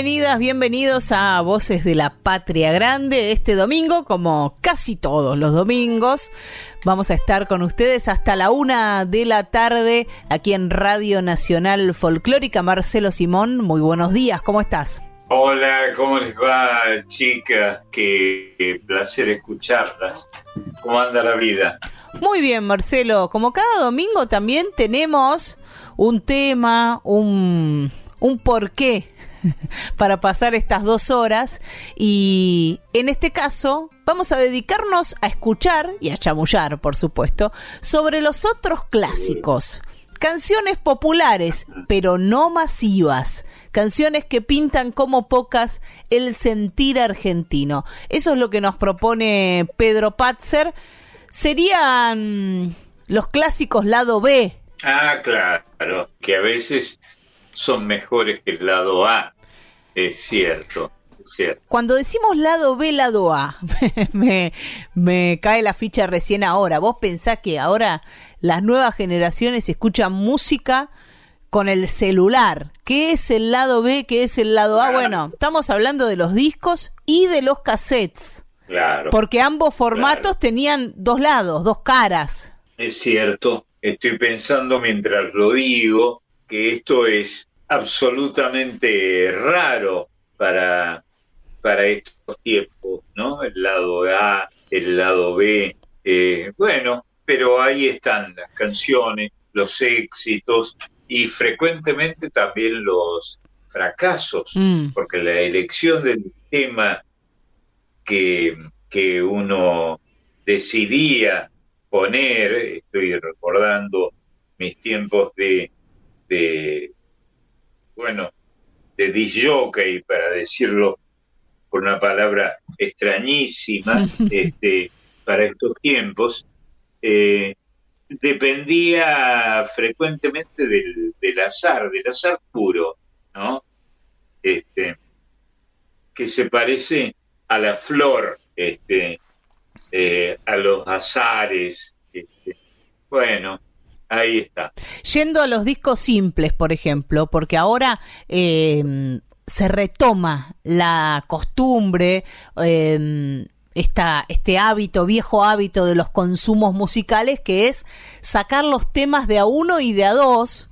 Bienvenidas, bienvenidos a Voces de la Patria Grande. Este domingo, como casi todos los domingos, vamos a estar con ustedes hasta la una de la tarde aquí en Radio Nacional Folclórica. Marcelo Simón, muy buenos días, ¿cómo estás? Hola, ¿cómo les va, chicas? Qué, placer escucharlas. ¿Cómo anda la vida? Muy bien, Marcelo. Como cada domingo también tenemos un tema, un, un porqué para pasar estas dos horas y en este caso vamos a dedicarnos a escuchar y a chamullar, por supuesto, sobre los otros clásicos. Canciones populares, pero no masivas. Canciones que pintan como pocas el sentir argentino. Eso es lo que nos propone Pedro Patzer. Serían los clásicos lado B. Ah, claro, que a veces son mejores que el lado A. Es cierto, es cierto. Cuando decimos lado B, lado A, me, me cae la ficha recién ahora. Vos pensás que ahora las nuevas generaciones escuchan música con el celular. ¿Qué es el lado B? ¿Qué es el lado A? Bueno, estamos hablando de los discos y de los cassettes. Claro. Porque ambos formatos tenían dos lados, dos caras. Es cierto. Estoy pensando mientras lo digo que esto es absolutamente raro para, para estos tiempos, ¿no? El lado A, el lado B. Eh, bueno, pero ahí están las canciones, los éxitos y frecuentemente también los fracasos, mm. porque la elección del tema que, que uno decidía poner, estoy recordando mis tiempos de, de bueno, de disjockey, para decirlo con una palabra extrañísima, este, para estos tiempos, eh, dependía frecuentemente del, azar, del azar puro, ¿no? Este, que se parece a la flor, este, eh, a los azares. Este, bueno, Ahí está. Yendo a los discos simples, por ejemplo, porque ahora eh, se retoma la costumbre, eh, este hábito, viejo hábito de los consumos musicales, que es sacar los temas de a uno y de a dos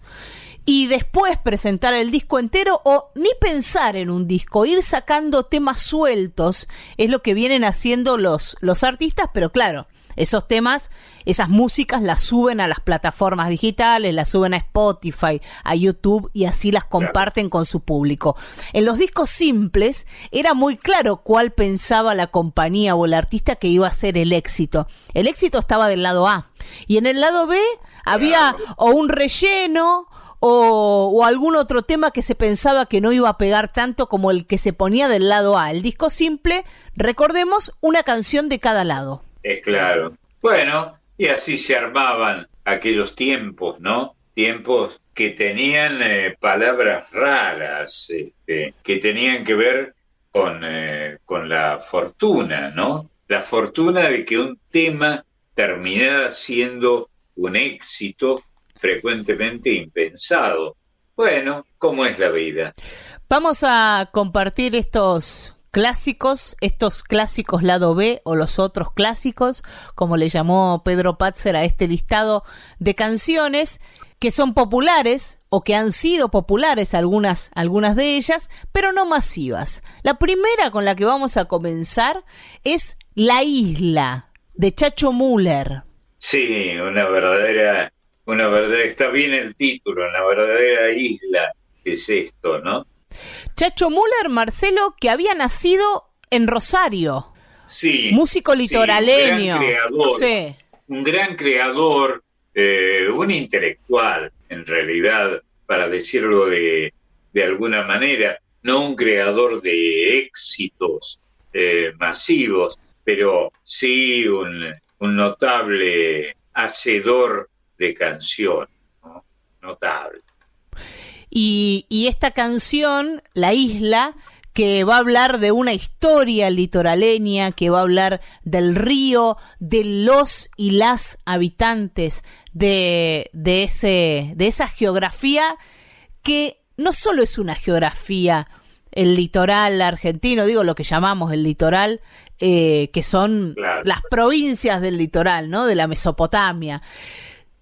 y después presentar el disco entero o ni pensar en un disco, ir sacando temas sueltos, es lo que vienen haciendo los, los artistas, pero claro, esos temas, esas músicas las suben a las plataformas digitales, las suben a Spotify, a YouTube y así las comparten con su público. En los discos simples era muy claro cuál pensaba la compañía o el artista que iba a ser el éxito. El éxito estaba del lado A y en el lado B había o un relleno o, o, algún otro tema que se pensaba que no iba a pegar tanto como el que se ponía del lado A. El disco simple, recordemos, una canción de cada lado. Es claro. Bueno, y así se armaban aquellos tiempos, ¿no? Tiempos que tenían eh, palabras raras, este, que tenían que ver con, eh, con la fortuna, ¿no? La fortuna de que un tema terminara siendo un éxito frecuentemente impensado. Bueno, ¿cómo es la vida? Vamos a compartir estos clásicos, estos clásicos lado B o los otros clásicos, como le llamó Pedro Patzer a este listado de canciones que son populares o que han sido populares algunas, algunas de ellas, pero no masivas. La primera con la que vamos a comenzar es La Isla, de Chacho Müller. Sí, una verdadera, una verdadera, está bien el título, una verdadera isla es esto, ¿no? Chacho Müller, Marcelo, que había nacido en Rosario. Sí. Músico litoraleño. un gran creador. Sí. Un gran creador, eh, un intelectual, en realidad, para decirlo de, de alguna manera, no un creador de éxitos eh, masivos, pero sí un, un notable hacedor de canciones, ¿no? notable. Y, y esta canción, La Isla, que va a hablar de una historia litoraleña, que va a hablar del río, de los y las habitantes de, de, ese, de esa geografía que no solo es una geografía, el litoral argentino, digo lo que llamamos el litoral, eh, que son Claro. las provincias del litoral, ¿no? De la Mesopotamia.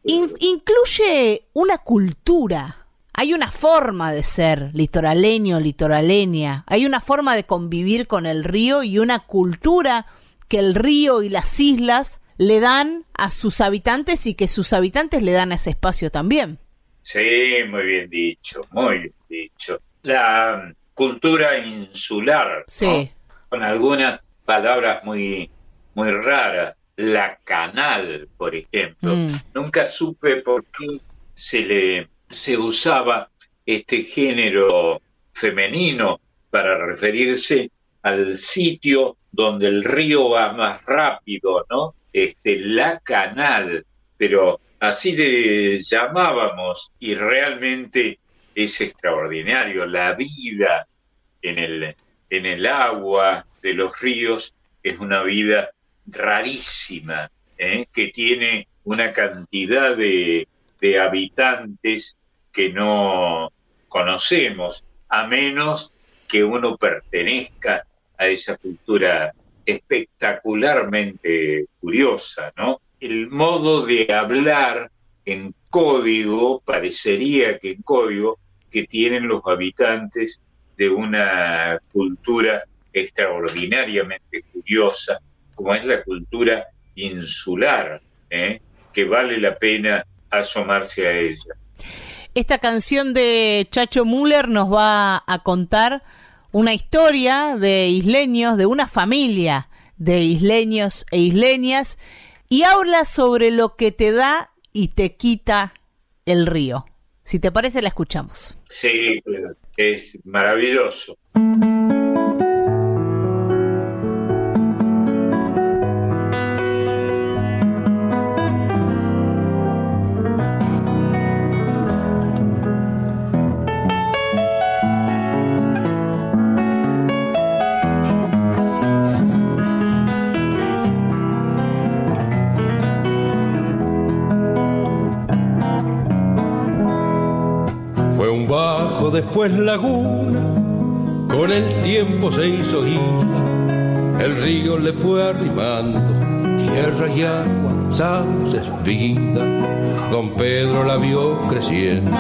In- incluye una cultura. Hay una forma de ser litoraleño, litoraleña. Hay una forma de convivir con el río y una cultura que el río y las islas le dan a sus habitantes y que sus habitantes le dan a ese espacio también. Sí, muy bien dicho, muy bien dicho. La mm, cultura insular, ¿no? Sí. con algunas palabras muy, muy raras. La canal, por ejemplo. Mm. Nunca supe por qué se le se usaba este género femenino para referirse al sitio donde el río va más rápido, ¿no? Este, la canal, pero así le llamábamos y realmente es extraordinario la vida en el en el agua de los ríos es una vida rarísima ¿eh? que tiene una cantidad de, de habitantes que no conocemos a menos que uno pertenezca a esa cultura espectacularmente curiosa, ¿no? El modo de hablar en código, parecería que en código, que tienen los habitantes de una cultura extraordinariamente curiosa, como es la cultura insular, ¿eh? que vale la pena asomarse a ella. Esta canción de Chacho Müller nos va a contar una historia de isleños, de una familia de isleños e isleñas, y habla sobre lo que te da y te quita el río. Si te parece, la escuchamos. Sí, es maravilloso. Después laguna, con el tiempo se hizo isla, el río le fue arrimando, tierra y agua, sauces, vida. Don Pedro la vio creciendo,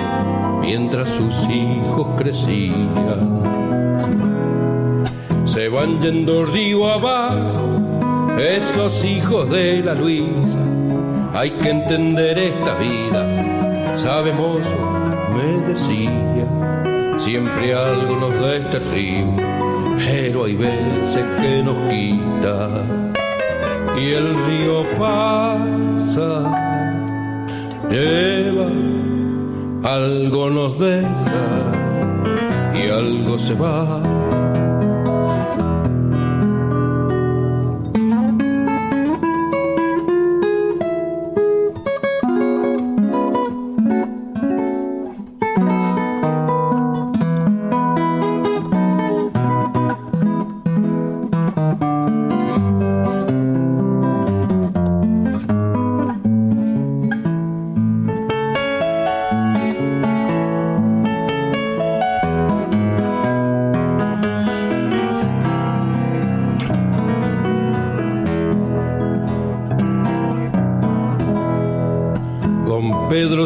mientras sus hijos crecían. Se van yendo río abajo, esos hijos de la Luisa. Hay que entender esta vida, sabemos me decía, siempre algo nos da este río, pero hay veces que nos quita. Y el río pasa, lleva, algo nos deja y algo se va.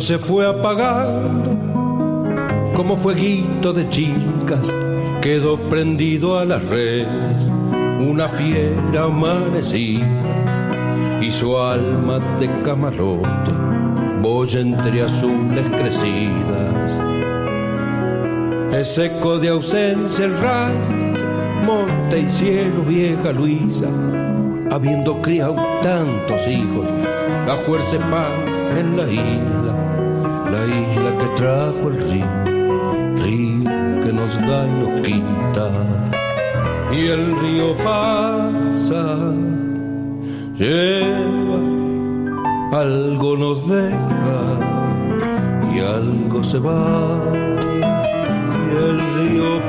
Se fue apagando como fueguito de chicas, quedó prendido a las redes, una fiera amanecida y su alma de camalote, boya entre azules crecidas. es eco de ausencia el monte y cielo, vieja Luisa, habiendo criado tantos hijos, la fuerza pan en la isla, la isla que trajo el río, río que nos da y nos quita, y el río pasa, lleva, algo nos deja y algo se va el río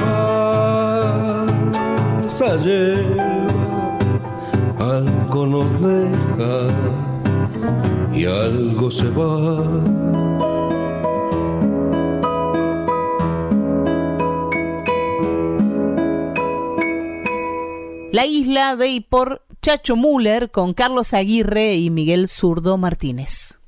pasa, lleva, algo nos deja y algo se va. La isla de por Chacho Müller con Carlos Aguirre y Miguel Zurdo Martínez.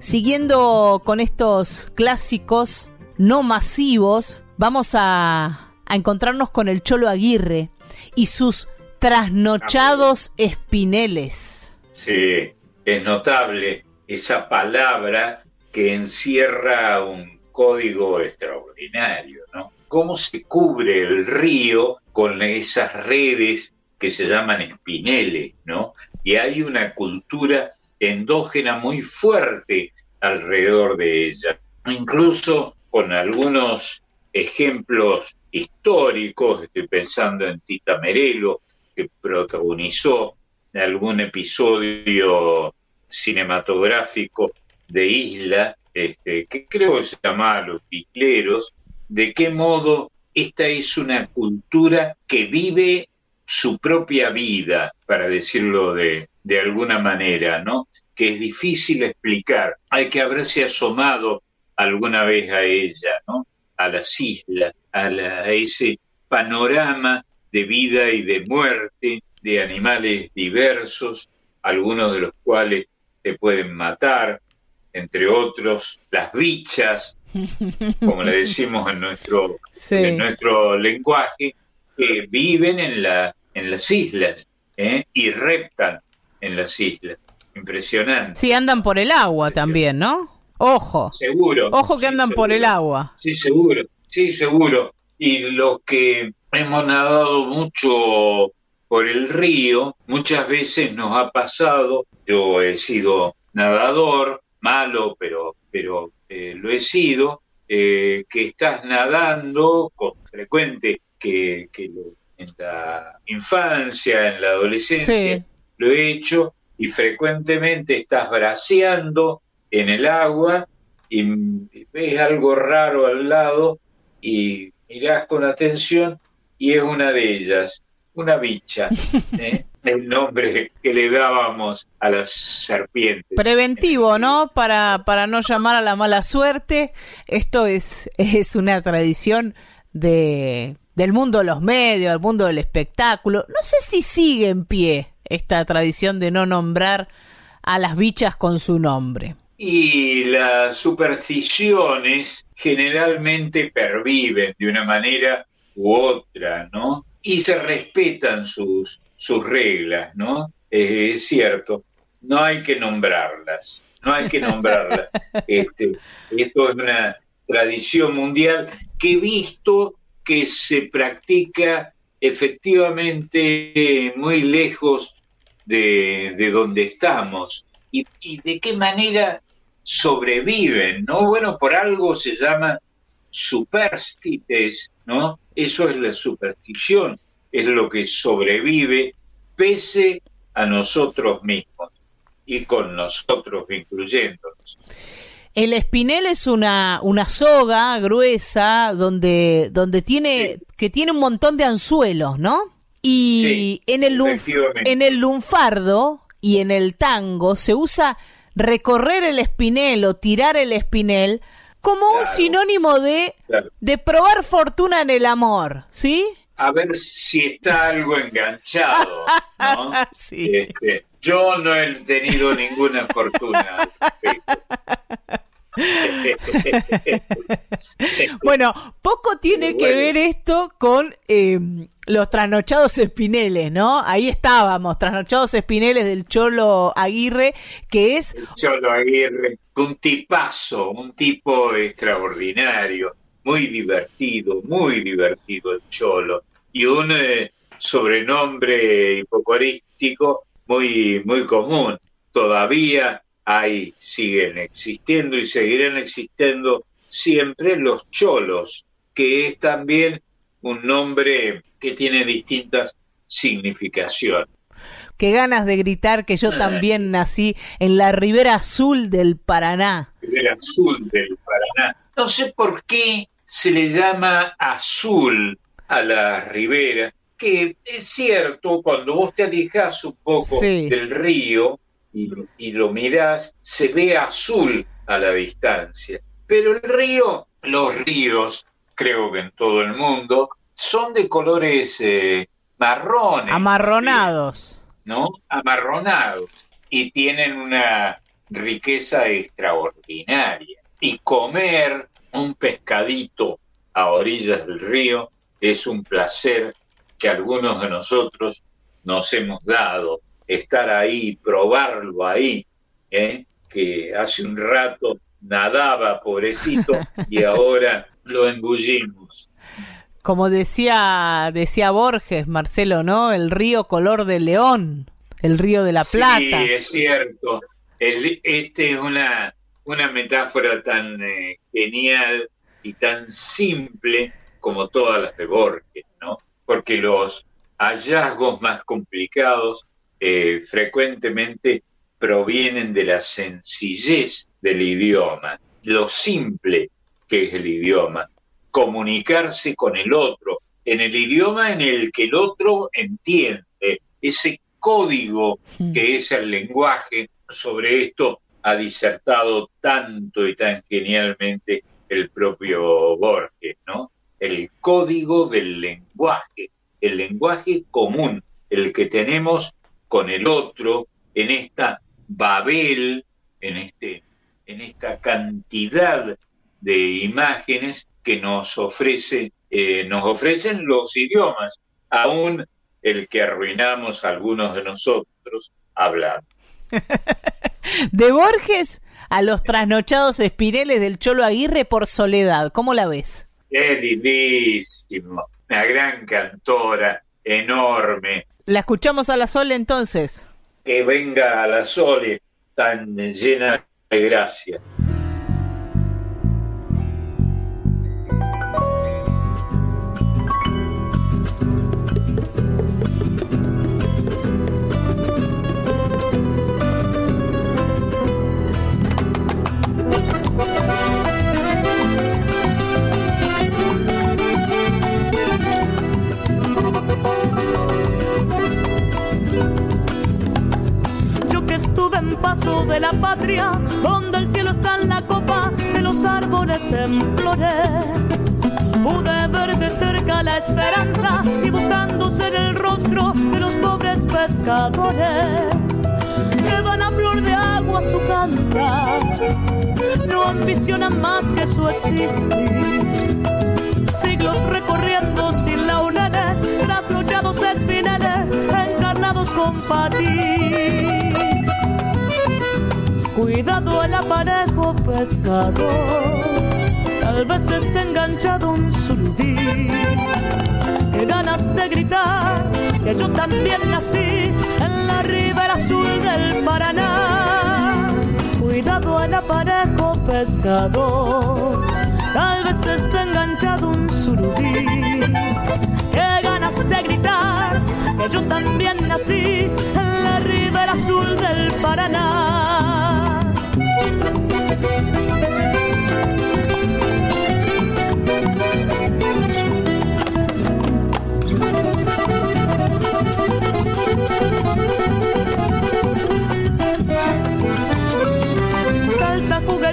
Siguiendo con estos clásicos no masivos, vamos a, encontrarnos con el Cholo Aguirre y sus trasnochados espineles. Sí, es notable esa palabra que encierra un código extraordinario, ¿no? Cómo se cubre el río con esas redes que se llaman espineles, ¿no? Y hay una cultura endógena muy fuerte alrededor de ella. Incluso con algunos ejemplos históricos, estoy pensando en Tita Merelo, que protagonizó algún episodio cinematográfico de Isla, este, que creo que se llamaba Los Picleros, de qué modo esta es una cultura que vive su propia vida, para decirlo de, de alguna manera, ¿no? Que es difícil explicar. Hay que haberse asomado alguna vez a ella, ¿no? A las islas, a, ese panorama de vida y de muerte de animales diversos, algunos de los cuales te pueden matar, entre otros las bichas, como le decimos en nuestro, en nuestro lenguaje, que viven en, la, en las islas ¿eh? y reptan en las islas. Impresionante. Sí, andan por el agua también, ¿no? Ojo. Seguro. Ojo que andan por el agua. Sí, seguro. Sí, seguro. Y los que hemos nadado mucho por el río, muchas veces nos ha pasado, yo he sido nadador, malo, pero, pero eh, lo he sido, eh, que estás nadando con frecuente, que, que en la infancia, en la adolescencia, lo he hecho y frecuentemente estás braceando en el agua y ves algo raro al lado y mirás con atención y es una de ellas, una bicha, ¿eh? El nombre que le dábamos a las serpientes. Preventivo, ¿no? Para, para no llamar a la mala suerte. Esto es, es una tradición de, del mundo de los medios, del mundo del espectáculo. No sé si sigue en pie esta tradición de no nombrar a las bichas con su nombre. Y las supersticiones generalmente perviven de una manera u otra, ¿no? Y se respetan sus, sus reglas, ¿no? es cierto, no hay que nombrarlas, no hay que nombrarlas. Este, esto es una tradición mundial que he visto que se practica efectivamente muy lejos de, donde estamos y, de qué manera sobreviven, ¿no? Bueno, por algo se llama superstites, ¿no? Eso es la superstición, es lo que sobrevive pese a nosotros mismos y con nosotros incluyéndonos. El espinel es una, una soga gruesa donde, donde tiene, que tiene un montón de anzuelos, ¿no? Y en, el en el lunfardo y en el tango se usa recorrer el espinel o tirar el espinel como un sinónimo de, de probar fortuna en el amor, ¿sí? A ver si está algo enganchado, ¿no? sí. Este, yo no he tenido ninguna fortuna. bueno, poco tiene que ver esto con eh, los trasnochados espineles, ¿no? Ahí estábamos, trasnochados espineles del Cholo Aguirre, que es... Cholo Aguirre, un tipazo, un tipo extraordinario, muy divertido, muy divertido el Cholo, y un eh, sobrenombre hipocorístico muy, muy común. Todavía hay, siguen existiendo y seguirán existiendo siempre los cholos, que es también un nombre que tiene distintas significaciones. Qué ganas de gritar que yo ah. también nací en la ribera azul del Paraná. Ribera azul del Paraná. No sé por qué se le llama azul a la ribera, que es cierto, cuando vos te alejas un poco del río y, y lo mirás, se ve azul a la distancia pero el río, los ríos, creo que en todo el mundo, son de colores eh, marrones. Amarronados. ¿No? Amarronados. Y tienen una riqueza extraordinaria. Y comer un pescadito a orillas del río es un placer que algunos de nosotros nos hemos dado. Estar ahí, probarlo ahí, ¿eh? que hace un rato nadaba, pobrecito, y ahora lo engullimos. Como decía, decía Borges, Marcelo, ¿no? El río color de león, el río de la plata. Sí, es cierto. este es una, una metáfora tan eh, genial y tan simple como todas las de Borges, ¿no? Porque los hallazgos más complicados eh, frecuentemente provienen de la sencillez del idioma, lo simple que es el idioma, comunicarse con el otro en el idioma en el que el otro entiende, ese código hmm. que es el lenguaje, sobre esto ha disertado tanto y tan genialmente el propio Borges, ¿no? El código del lenguaje, el lenguaje común, el que tenemos con el otro en esta Babel, en este en esta cantidad de imágenes que nos ofrece, eh, nos ofrecen los idiomas, aún el que arruinamos algunos de nosotros hablando. de Borges a los trasnochados espineles del Cholo Aguirre por soledad, ¿cómo la ves? Es lindísimo, una gran cantora, enorme. ¿La escuchamos a la Sole entonces? Que venga a la Sole tan llena gracia. De la patria, donde el cielo está en la copa de los árboles en flores. Pude ver de cerca la esperanza dibujándose en el rostro de los pobres pescadores. Que van a flor de agua su cantar, no ambicionan más que su existir. Siglos recorriendo sin laureles, trasnochados espineles, encarnados con patín Cuidado el aparejo pescador, tal vez esté enganchado un surubí. Qué ganas de gritar que yo también nací en la ribera azul del Paraná. Cuidado el aparejo pescador, tal vez esté enganchado un surubí. Qué ganas de gritar que yo también nací en la ribera azul del Paraná.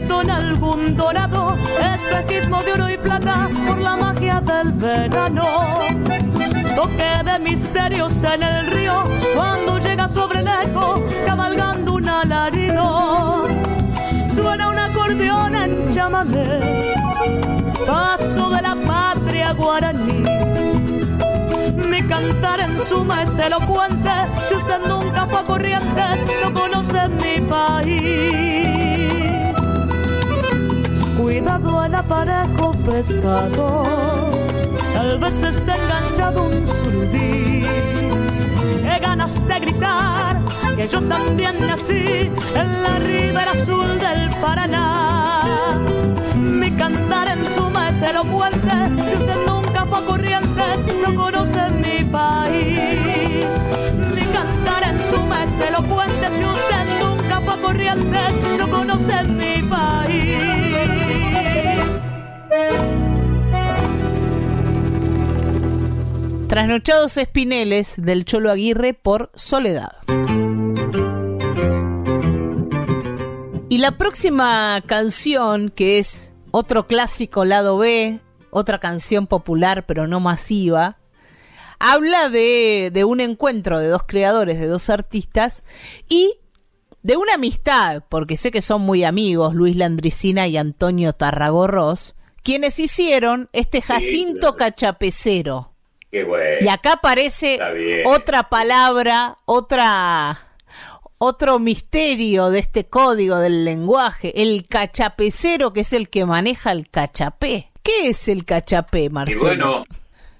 Juguetón algún dorado, espejismo de oro y plata por la magia del verano. Toque de misterios en el río cuando llega sobre el eco cabalgando un alarido suena un acordeón en llámame. paso de la patria guaraní. Mi cantar en suma es elocuente, si usted nunca fue a Corrientes, no conoce mi país. Cuidado el aparejo pescador, tal vez esté enganchado un surubí. Qué ganas de gritar que yo también nací en la ribera azul del Paraná. Mi cantar en suma es elocuente, si usted nunca fue a Corrientes, no conoce mi país. Mi cantar en suma es elocuente, si usted nunca fue a Corrientes, no conoce mi Trasnochados Espineles del Cholo Aguirre por Soledad. Y la próxima canción, que es otro clásico lado B, otra canción popular pero no masiva, habla de, de un encuentro de dos creadores, de dos artistas y de una amistad, porque sé que son muy amigos, Luis Landricina y Antonio Tarragorros, quienes hicieron este Jacinto. Cachapecero. Qué bueno. Y acá aparece otra palabra, otra otro misterio de este código del lenguaje, el cachapecero que es el que maneja el cachapé. ¿Qué es el cachapé, Y Marcelo? bueno,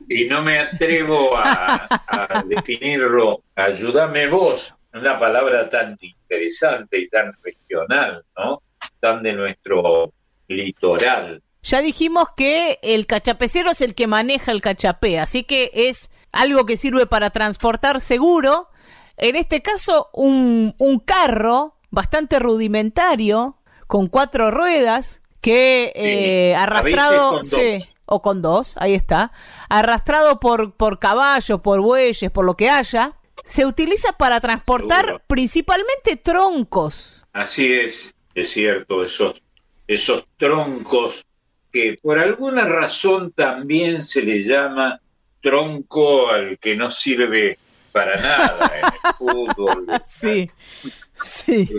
y no me atrevo a, a definirlo, ayúdame vos, una palabra tan interesante y tan regional, ¿no? Tan de nuestro litoral. Ya dijimos que el cachapecero es el que maneja el cachapé, así que es algo que sirve para transportar seguro. En este caso, un, un carro bastante rudimentario, con cuatro ruedas, que eh, arrastrado, con sí, o con dos, ahí está, arrastrado por, por caballos, por bueyes, por lo que haya, se utiliza para transportar Seguro. principalmente troncos. Así es, es cierto, esos, esos troncos que por alguna razón también se le llama tronco al que no sirve para nada en el fútbol. Sí, sí.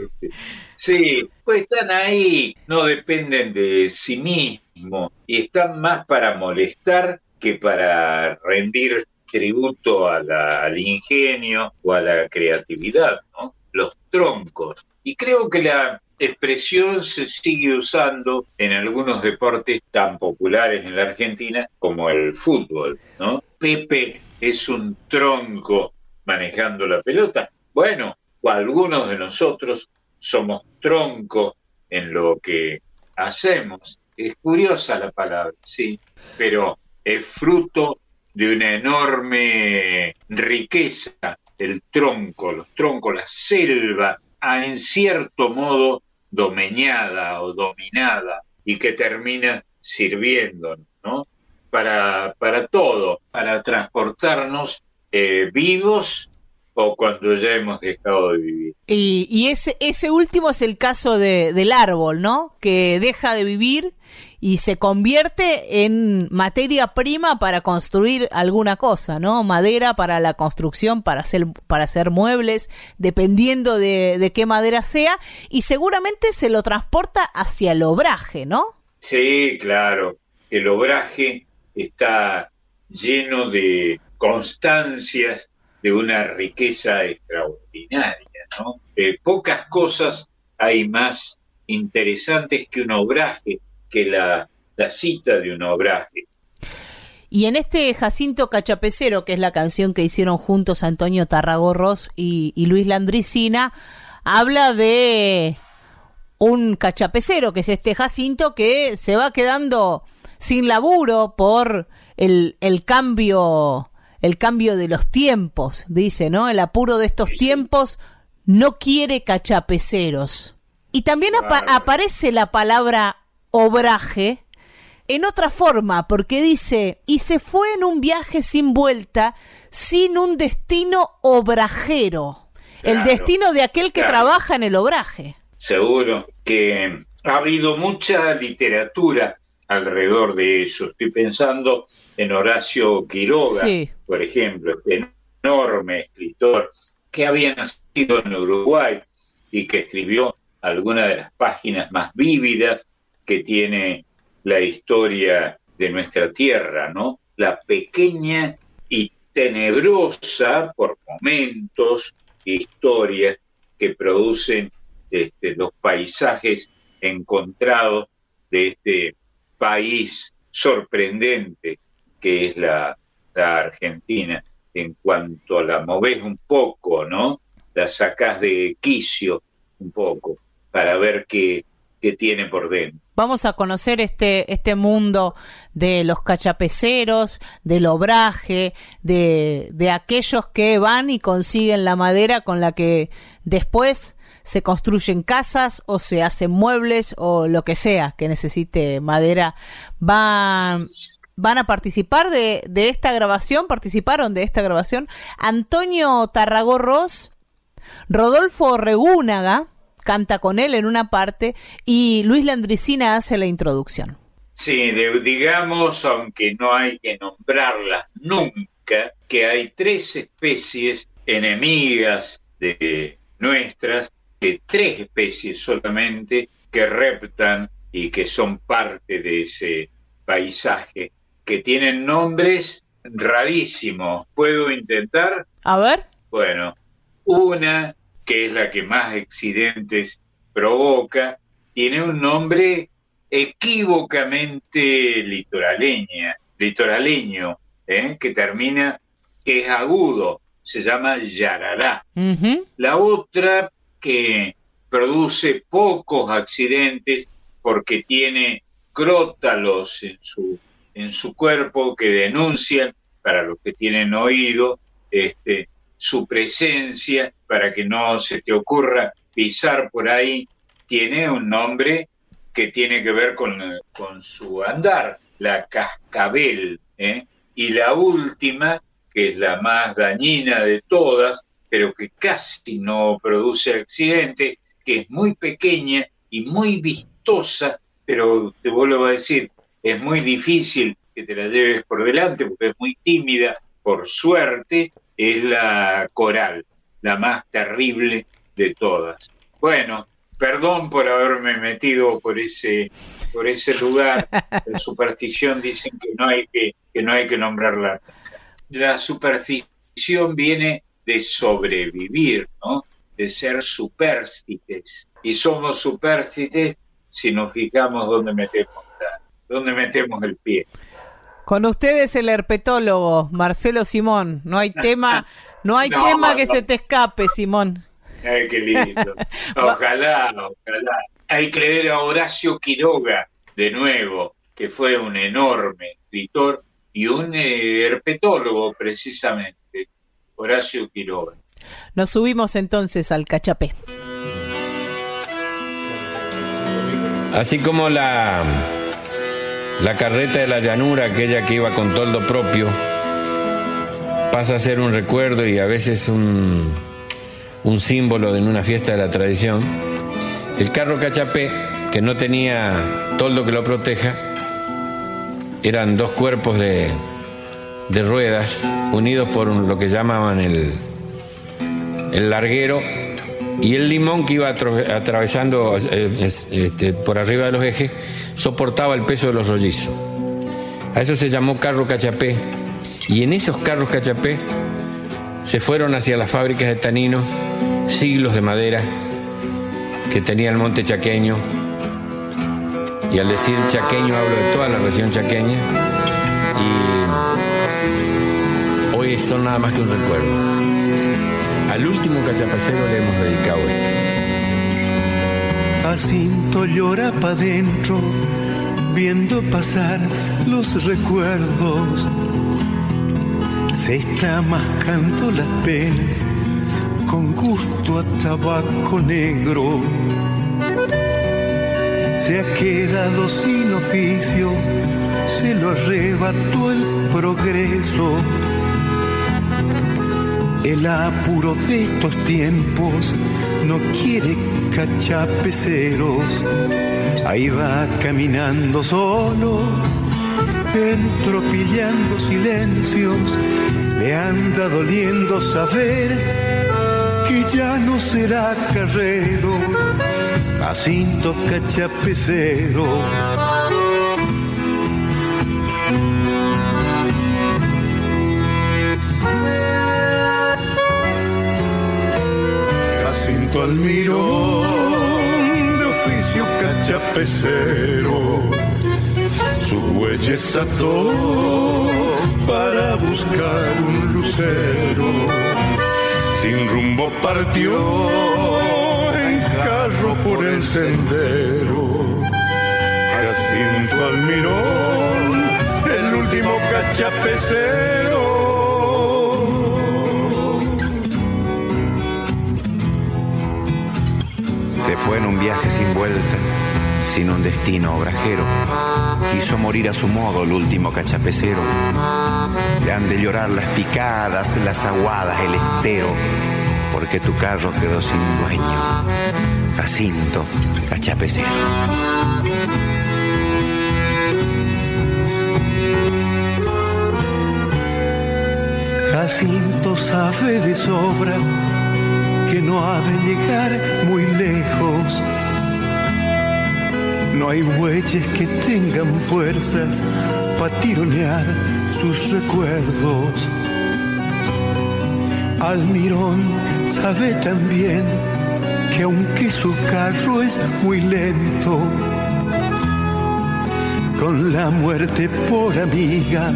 Sí, pues están ahí, no dependen de sí mismos y están más para molestar que para rendir tributo a la- al ingenio o a la creatividad, ¿no? Los troncos. Y creo que la expresión se sigue usando en algunos deportes tan populares en la Argentina como el fútbol, ¿no? Pepe es un tronco manejando la pelota. Bueno, algunos de nosotros somos troncos en lo que hacemos. Es curiosa la palabra, sí, pero es fruto de una enorme riqueza, el tronco, los troncos, la selva, ah, en cierto modo domeñada o dominada y que termina sirviéndonos, ¿no? Para, para todo, para transportarnos eh, vivos o cuando ya hemos dejado de vivir. Y, y ese, ese último es el caso de, del árbol, ¿no? Que deja de vivir y se convierte en materia prima para construir alguna cosa, ¿no? Madera para la construcción, para hacer, para hacer muebles, dependiendo de, de qué madera sea, y seguramente se lo transporta hacia el obraje, ¿no? Sí, claro. El obraje está lleno de constancias de una riqueza extraordinaria, ¿no? Pocas cosas hay más interesantes que un obraje, que la, la cita de un obraje. Y en este Jacinto Cachapecero, que es la canción que hicieron juntos Antonio Tarragorros y, y Luis Landricina, habla de un cachapecero, que es este Jacinto, que se va quedando sin laburo por el, el cambio el cambio de los tiempos, dice, ¿no? El apuro de estos tiempos no quiere cachapeceros. Y también apa- aparece la palabra obraje en otra forma, porque dice, y se fue en un viaje sin vuelta, sin un destino obrajero. El destino de aquel que claro. trabaja en el obraje. Seguro que ha habido mucha literatura alrededor de eso. Estoy pensando en Horacio Quiroga, Sí. por ejemplo, este enorme escritor que había nacido en Uruguay y que escribió algunas de las páginas más vívidas que tiene la historia de nuestra tierra, ¿no? La pequeña y tenebrosa, por momentos, historia que producen este, los paisajes encontrados de este país sorprendente que es la, Argentina. En cuanto la movés un poco, ¿no? La sacás de quicio un poco para ver qué, qué tiene por dentro. Vamos a conocer este, este mundo de los cachapeceros, del obraje, de, de aquellos que van y consiguen la madera con la que después se construyen casas o se hacen muebles o lo que sea que necesite madera. Van, van a participar de, de esta grabación, participaron de esta grabación Antonio Tarragorros, Rodolfo Regúnaga, canta con él en una parte y Luis Landricina hace la introducción. Sí, digamos, aunque no hay que nombrarlas nunca, que hay tres especies enemigas de nuestras tres especies solamente que reptan y que son parte de ese paisaje, que tienen nombres rarísimos. ¿Puedo intentar? A ver. Bueno, una, que es la que más accidentes provoca, tiene un nombre equívocamente litoraleña, litoraleño, ¿eh? que termina, que es agudo, se llama yarará. La otra que produce pocos accidentes porque tiene crótalos en su, en su cuerpo que denuncian, para los que tienen oído, este, su presencia, para que no se te ocurra pisar por ahí, tiene un nombre que tiene que ver con, con su andar, la cascabel. ¿eh? Y la última, que es la más dañina de todas, pero que casi no produce accidente, que es muy pequeña y muy vistosa, pero te vuelvo a decir, es muy difícil que te la lleves por delante porque es muy tímida, por suerte, es la coral, la más terrible de todas. Bueno, perdón por haberme metido por ese por ese lugar. La superstición dicen que no hay que, que no hay que nombrarla. La superstición viene de sobrevivir, ¿no? de ser superstites. Y somos superstites si nos fijamos dónde metemos, dónde metemos el pie. Con ustedes el herpetólogo, Marcelo Simón. No hay tema, no hay tema que se te escape, Simón. Ay, qué lindo. Ojalá, ojalá. Hay que leer a Horacio Quiroga de nuevo, que fue un enorme escritor y un eh, herpetólogo precisamente. Horacio Quiroga. Nos subimos entonces al cachapé. Así como la, la carreta de la llanura, aquella que iba con toldo propio, pasa a ser un recuerdo y a veces un, un símbolo en una fiesta de la tradición, el carro cachapé, que no tenía toldo que lo proteja, eran dos cuerpos de, de ruedas unidos por lo que llamaban el, el larguero y el limón que iba atravesando eh, este, por arriba de los ejes soportaba el peso de los rollizos. A eso se llamó carro cachapé y en esos carros cachapé se fueron hacia las fábricas de tanino siglos de madera que tenía el monte chaqueño y al decir chaqueño hablo de toda la región chaqueña hoy son nada más que un recuerdo. Al último cachapacero le hemos dedicado esto. Jacinto llora pa' dentro, viendo pasar los recuerdos. Se está mascando las penas con gusto a tabaco negro. Se ha quedado sin oficio, se lo arrebató el progreso el apuro de estos tiempos no quiere cachapeceros. Ahí va caminando solo, entropillando silencios. Le anda doliendo saber que ya no será carrero, Jacinto cachapecero Almirón, de oficio cachapecero, sus bueyes ató para buscar un lucero. Sin rumbo partió en carro por el sendero. Jacinto Almirón, el último cachapecero fue en un viaje sin vuelta, sin un destino obrajero. Quiso morir a su modo el último cachapecero. Le han de llorar las picadas, las aguadas, el estero, porque tu carro quedó sin dueño. Jacinto, cachapecero. Jacinto sabe de sobra no ha de llegar muy lejos. No hay bueyes que tengan fuerzas para tironear sus recuerdos. Almirón sabe también que aunque su carro es muy lento, con la muerte por amiga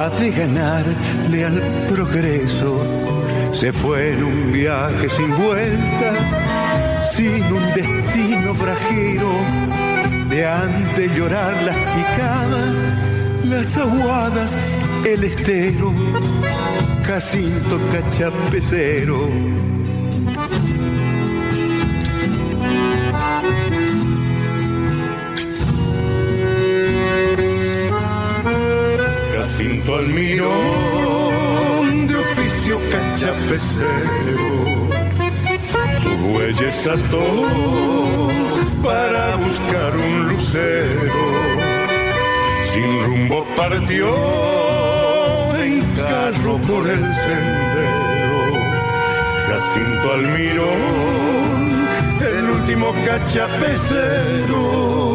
ha de ganarle al progreso se fue en un viaje sin vueltas, sin un destino fragero, de antes llorar las picadas, las aguadas, el estero, Jacinto cachapecero. Jacinto Almirón cachapecero, su bueyes ató para buscar un lucero. Sin rumbo partió en carro por el sendero. Jacinto Almirón, el último cachapecero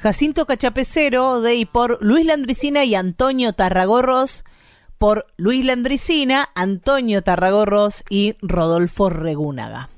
Jacinto Cachapecero de y por Luis Landricina y Antonio Tarragorros, por Luis Landricina, Antonio Tarragorros y Rodolfo Regúnaga.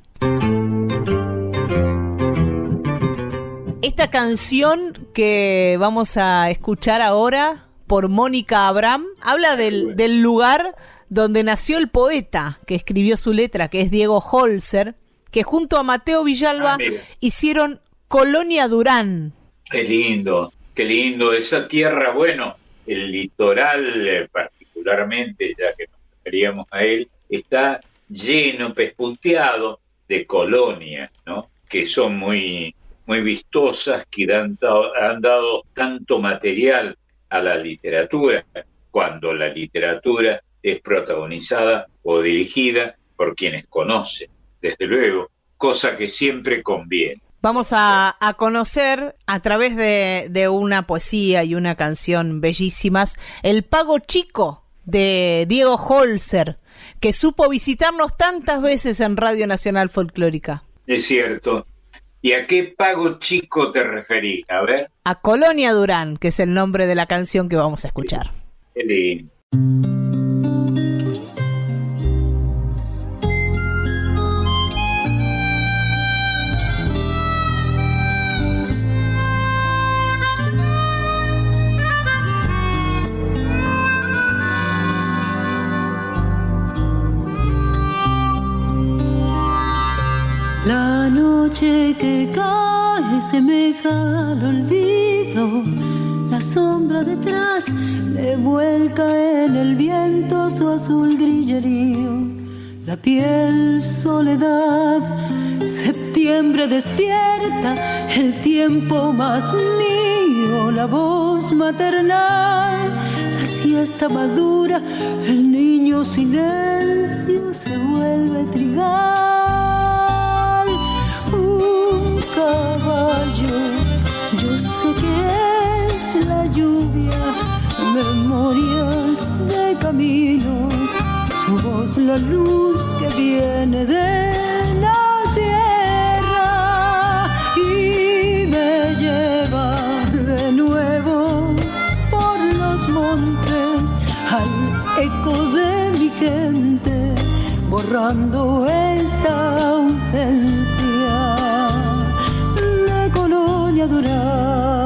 Esta canción que vamos a escuchar ahora por Mónica Abraham habla del, del lugar donde nació el poeta que escribió su letra, que es Diego Holzer, que junto a Mateo Villalba ah, hicieron Colonia Durán, Qué lindo, qué lindo esa tierra. Bueno, el litoral eh, particularmente, ya que nos referíamos a él, está lleno, pespunteado de colonias, ¿no? Que son muy, muy vistosas, que han dado tanto material a la literatura, cuando la literatura es protagonizada o dirigida por quienes conocen, desde luego, cosa que siempre conviene. Vamos a, conocer a través de, una poesía y una canción bellísimas el Pago Chico de Diego Holzer, que supo visitarnos tantas veces en Radio Nacional Folclórica. Es cierto. ¿Y a qué Pago Chico te referís? A ver. A Colonia Durán, que es el nombre de la canción que vamos a escuchar. Qué La noche que cae semeja al olvido, la sombra detrás le vuelca en el viento su azul grillerío, la piel soledad, septiembre despierta, el tiempo más mío, la voz maternal, la siesta madura, el niño silencio se vuelve trigal caballo. Yo sé que es la lluvia, memorias de caminos, su voz la luz que viene de la tierra y me lleva de nuevo por los montes al eco de mi gente, borrando esta ausencia. 달려들어.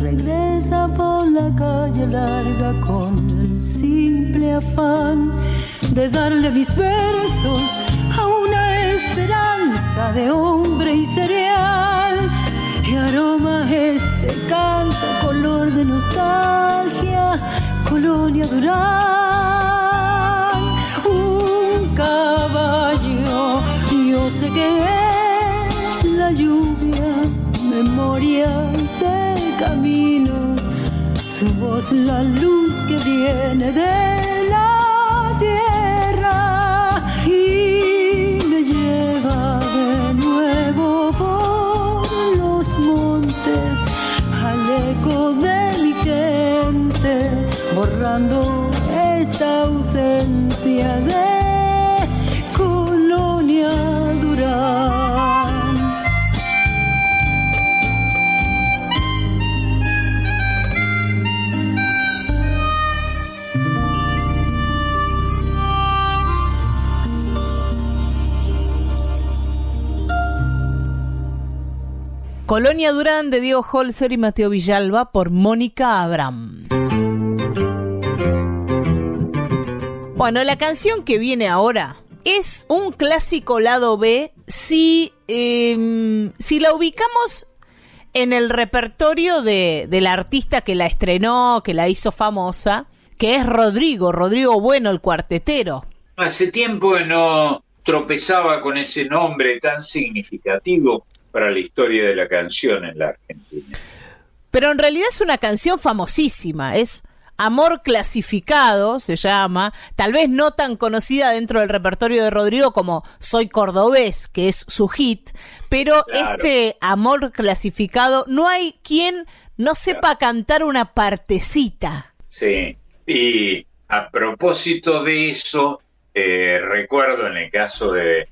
Regresa por la calle larga con el simple afán de darle mis versos a una esperanza de hombre y cereal. Y aroma este canto color de nostalgia, colonia Durán. Un caballo, yo sé que es la lluvia, memorias de caminos, su voz la luz que viene de la tierra y me lleva de nuevo por los montes al eco de mi gente, borrando esta ausencia Colonia Durán de Diego Holzer y Mateo Villalba por Mónica Abraham. Bueno, la canción que viene ahora es un clásico lado B si, eh, si la ubicamos en el repertorio de, del artista que la estrenó, que la hizo famosa, que es Rodrigo, Rodrigo Bueno, el cuartetero. Hace tiempo que no tropezaba con ese nombre tan significativo para la historia de la canción en la Argentina. Pero en realidad es una canción famosísima, es Amor clasificado, se llama, tal vez no tan conocida dentro del repertorio de Rodrigo como Soy cordobés, que es su hit, pero Claro. este Amor clasificado, no hay quien no sepa cantar una partecita. Sí, y a propósito de eso, eh, recuerdo en el caso de,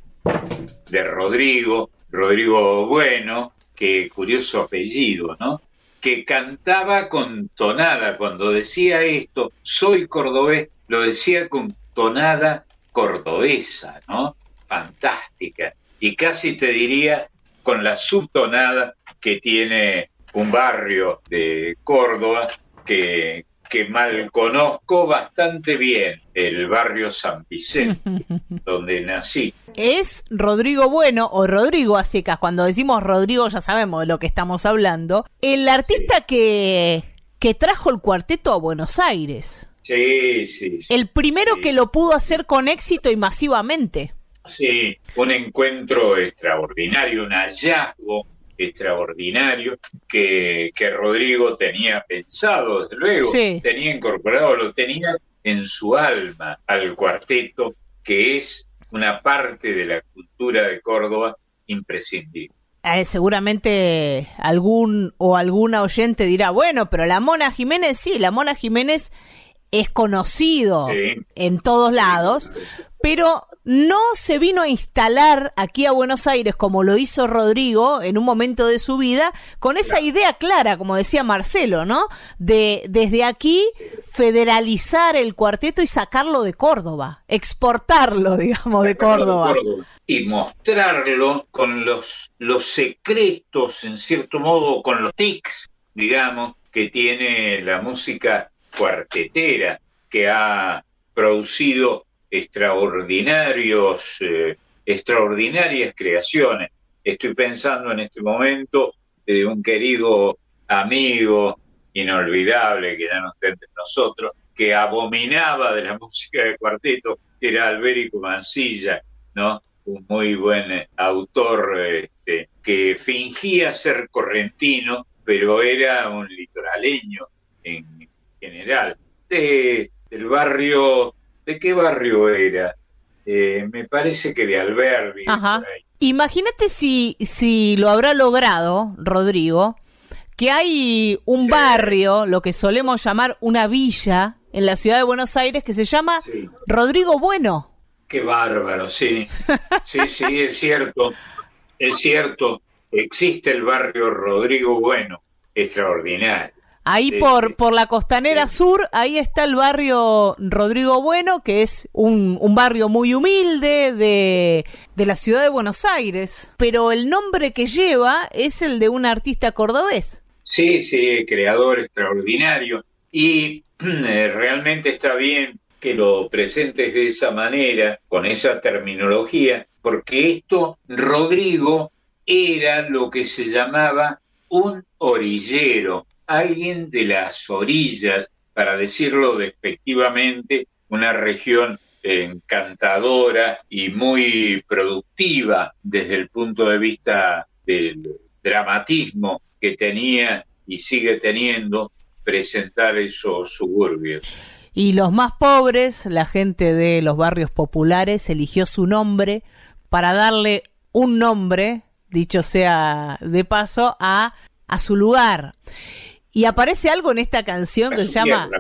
de Rodrigo, Rodrigo Bueno, que curioso apellido, ¿no? Que cantaba con tonada, cuando decía esto, soy cordobés, lo decía con tonada cordobesa, ¿no? Fantástica. Y casi te diría con la subtonada que tiene un barrio de Córdoba que, que mal conozco bastante bien, el barrio San Vicente, donde nací. Es Rodrigo Bueno o Rodrigo a secas. Cuando decimos Rodrigo ya sabemos de lo que estamos hablando. El artista que, que trajo el cuarteto a Buenos Aires. Sí, sí, sí. El primero Sí. que lo pudo hacer con éxito y masivamente. Sí, un encuentro extraordinario, un hallazgo extraordinario que, que Rodrigo tenía pensado, desde luego, Sí. tenía incorporado, lo tenía en su alma al cuarteto, que es una parte de la cultura de Córdoba imprescindible. Eh, seguramente algún o alguna oyente dirá, bueno, pero la Mona Jiménez sí, la Mona Jiménez es conocido Sí. en todos lados, pero no se vino a instalar aquí a Buenos Aires como lo hizo Rodrigo en un momento de su vida, con esa idea clara, como decía Marcelo, ¿no? De desde aquí federalizar el cuarteto y sacarlo de Córdoba, exportarlo, digamos, de Córdoba. Y mostrarlo con los, los secretos, en cierto modo, con los tics, digamos, que tiene la música cuartetera, que ha producido extraordinarios, eh, extraordinarias creaciones. Estoy pensando en este momento de un querido amigo inolvidable que ya no está entre nosotros, que abominaba de la música de cuarteto, que era Alberico Mancilla, ¿no? Un muy buen eh, autor este, que fingía ser correntino, pero era un litoraleño en general. De- del barrio, ¿de qué barrio era? Eh, me parece que de Alberdi. Imagínate si, si lo habrá logrado, Rodrigo, que hay un Sí. barrio, lo que solemos llamar una villa, en la ciudad de Buenos Aires, que se llama Sí. Rodrigo Bueno. Qué bárbaro, sí. Sí, sí, es cierto. Es cierto. Existe el barrio Rodrigo Bueno, extraordinario. Ahí por, por la costanera sur, ahí está el barrio Rodrigo Bueno, que es un, un barrio muy humilde de, de, la ciudad de Buenos Aires, pero el nombre que lleva es el de un artista cordobés. Sí, sí, creador extraordinario. Y eh, realmente está bien que lo presentes de esa manera, con esa terminología, porque esto, Rodrigo, era lo que se llamaba un orillero, alguien de las orillas, para decirlo despectivamente, una región encantadora y muy productiva desde el punto de vista del dramatismo que tenía y sigue teniendo presentar esos suburbios. Y los más pobres, la gente de los barrios populares, eligió su nombre para darle un nombre, dicho sea de paso, a, a su lugar. Y aparece algo en esta canción que se llama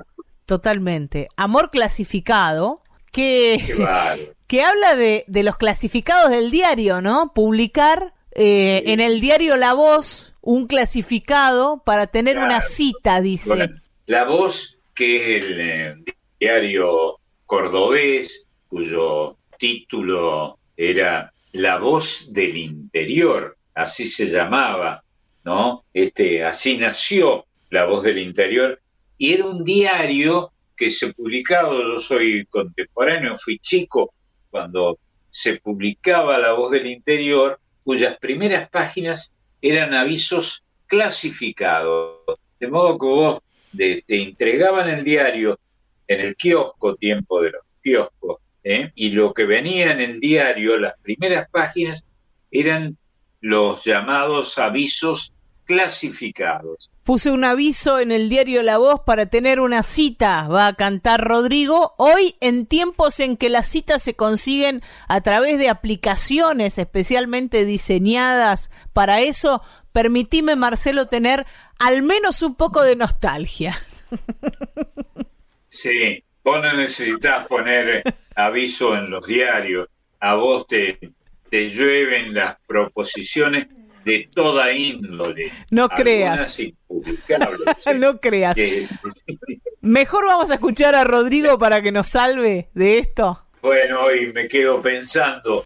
totalmente Amor clasificado, que, que habla de, de, los clasificados del diario, ¿no? Publicar eh, en el diario La Voz un clasificado para tener una cita, dice. la Voz, que es el eh, diario cordobés, cuyo título era La Voz del Interior, así se llamaba, ¿no? Este, así nació la Voz del Interior, y era un diario que se publicaba, yo soy contemporáneo, fui chico cuando se publicaba La Voz del Interior, cuyas primeras páginas eran avisos clasificados, de modo que vos te entregaban el diario en el kiosco, tiempo de los kioscos, ¿eh? y lo que venía en el diario, las primeras páginas, eran los llamados avisos clasificados. Puse un aviso en el diario La Voz para tener una cita, va a cantar Rodrigo, hoy en tiempos en que las citas se consiguen a través de aplicaciones especialmente diseñadas para eso, permitime Marcelo tener al menos un poco de nostalgia. Sí, vos no necesitas poner aviso en los diarios, a vos te, te llueven las proposiciones de toda índole. No creas. no creas. Mejor vamos a escuchar a Rodrigo para que nos salve de esto. Bueno, hoy me quedo pensando.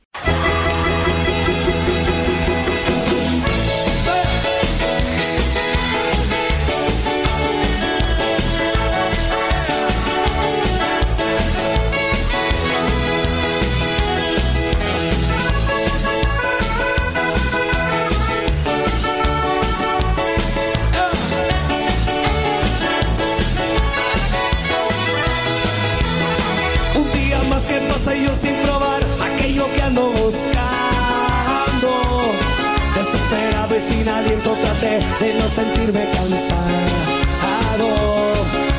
Sin aliento traté de no sentirme cansado.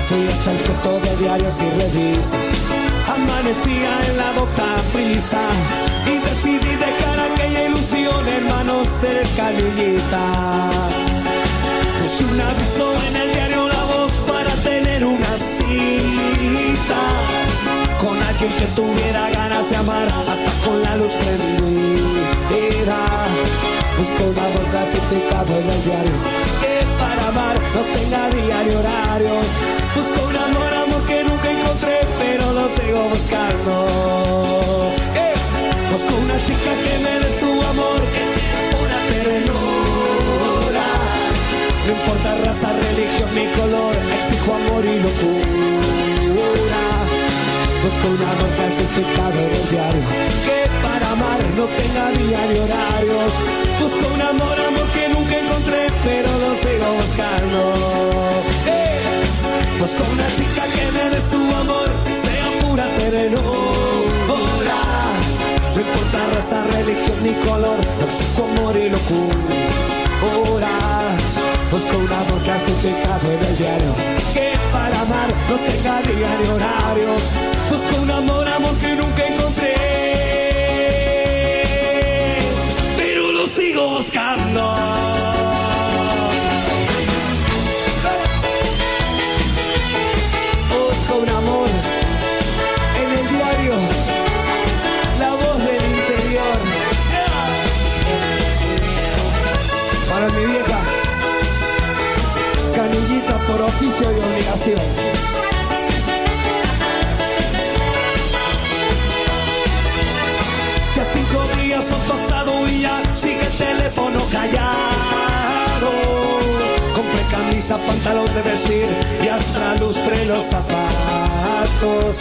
Fui hasta el puesto de diarios y revistas. Amanecía en la docta prisa y decidí dejar aquella ilusión en manos del canillita. Puse un aviso en el diario La Voz para tener una cita con alguien que tuviera ganas de amar hasta con la luz prendida. Busco un amor clasificado en el diario que para amar no tenga diario horarios. Busco un amor, amor que nunca encontré, pero lo sigo buscando. Eh, busco una chica que me dé su amor, que sea una ternura. No importa raza, religión ni color, exijo amor y locura. Busco un amor clasificado en el diario para amar no tenga día ni horarios. Busco un amor, amor que nunca encontré Pero lo sigo buscando. Eh. Busco una chica que me dé su amor sea pura ternura No importa raza, religión ni color Exijo amor y locura. Busco un amor clasificado en el diario Que para amar no tenga día ni horarios. Busco un amor, amor que nunca encontré. Interior. Para mi vieja, canillita por oficio y obligación. Callado. Compré camisa, pantalón de vestir y hasta lustré los zapatos.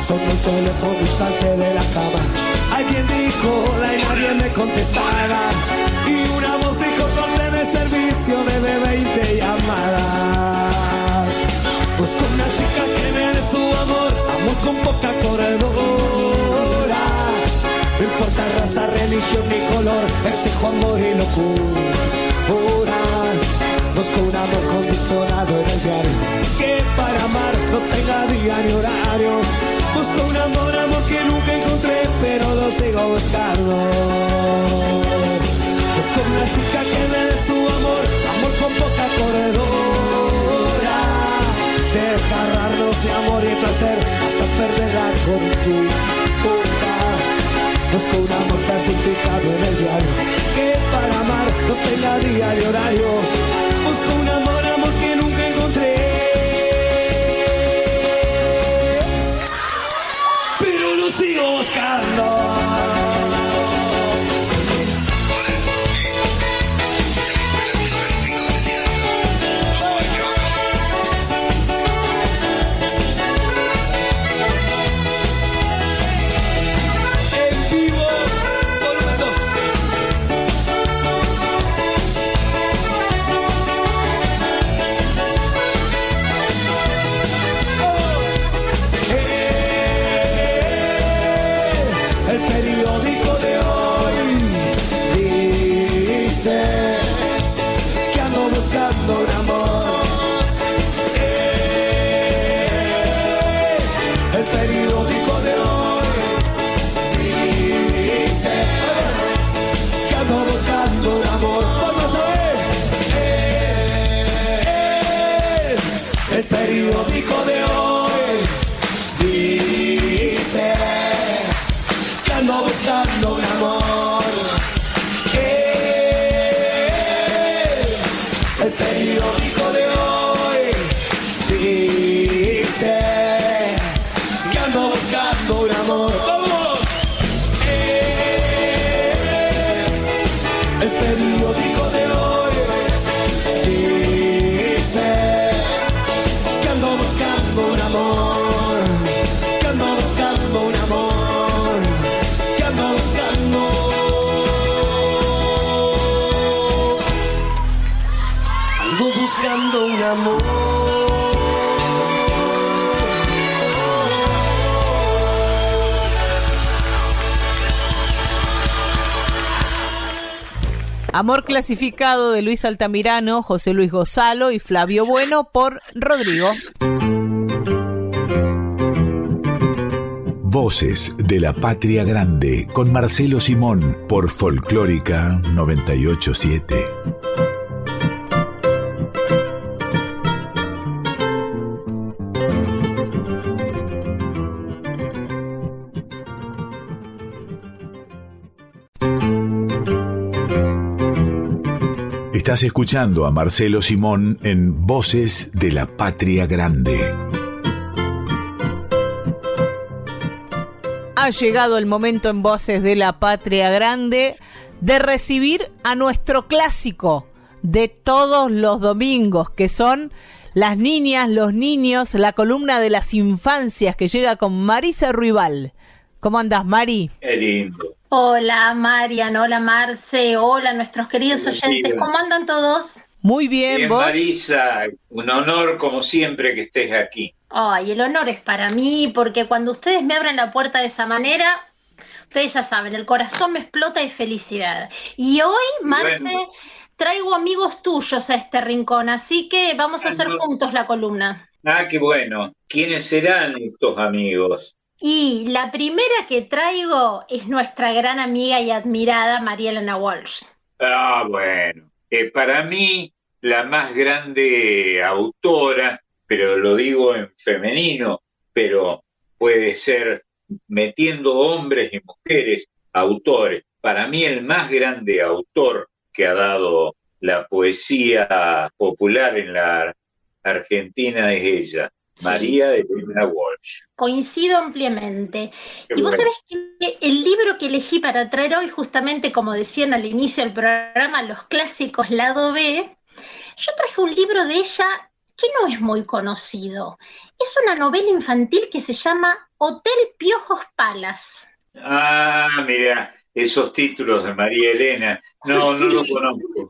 Son el teléfono y de la cama. Alguien dijo, la y nadie me contestaba. Y una voz dijo, corte de servicio, debe 20 llamadas. Busco una chica que me dé su amor, amor con poca corredora. Importa raza, religión ni color, exijo amor y locura. Busco un amor condicionado en el diario, que para amar no tenga día ni horario. Busco un amor, amor que nunca encontré, pero lo sigo buscando. Busco una chica que me dé su amor, amor con poca corredora. Desgarrarnos de amor y placer hasta perder la. Busco un amor clasificado en el diario Que para amar no tenga día ni horarios. Busco un amor, amor que nunca encontré. Pero lo sigo buscando Amor clasificado de Luis Altamirano, José Luis Gozalo y Flavio Bueno por Rodrigo. Voces de la Patria Grande con Marcelo Simón por Folclórica 987. Estás escuchando a Marcelo Simón en Voces de la Patria Grande. Ha llegado el momento en Voces de la Patria Grande de recibir a nuestro clásico de todos los domingos, que son las niñas, los niños, la columna de las infancias que llega con Marisa Ruibal. ¿Cómo andas, Mari? Qué lindo. Hola Marian, hola Marce, hola nuestros queridos oyentes. ¿cómo andan todos? Muy bien, Bien, vos. Marisa, un honor como siempre que estés aquí. Ay, el honor es para mí porque cuando ustedes me abren la puerta de esa manera, ustedes ya saben, el corazón me explota de felicidad. Y hoy, Marce, Bueno. traigo amigos tuyos a este rincón, así que vamos a hacer juntos la columna. Ah, qué bueno. ¿Quiénes serán estos amigos? Y la primera que traigo es nuestra gran amiga y admirada María Elena Walsh. Ah, bueno. Eh, para mí, la más grande autora, pero lo digo en femenino, pero puede ser metiendo hombres y mujeres autores. Para mí, el más grande autor que ha dado la poesía popular en la Argentina es ella, María Elena Walsh. Coincido ampliamente. y vos sabés que el libro que elegí para traer hoy, justamente como decían al inicio del programa, los clásicos lado B, yo traje un libro de ella que no es muy conocido. Es una novela infantil que se llama Hotel Piojos Palas. Ah, mira, esos títulos de María Elena. No, no lo conozco.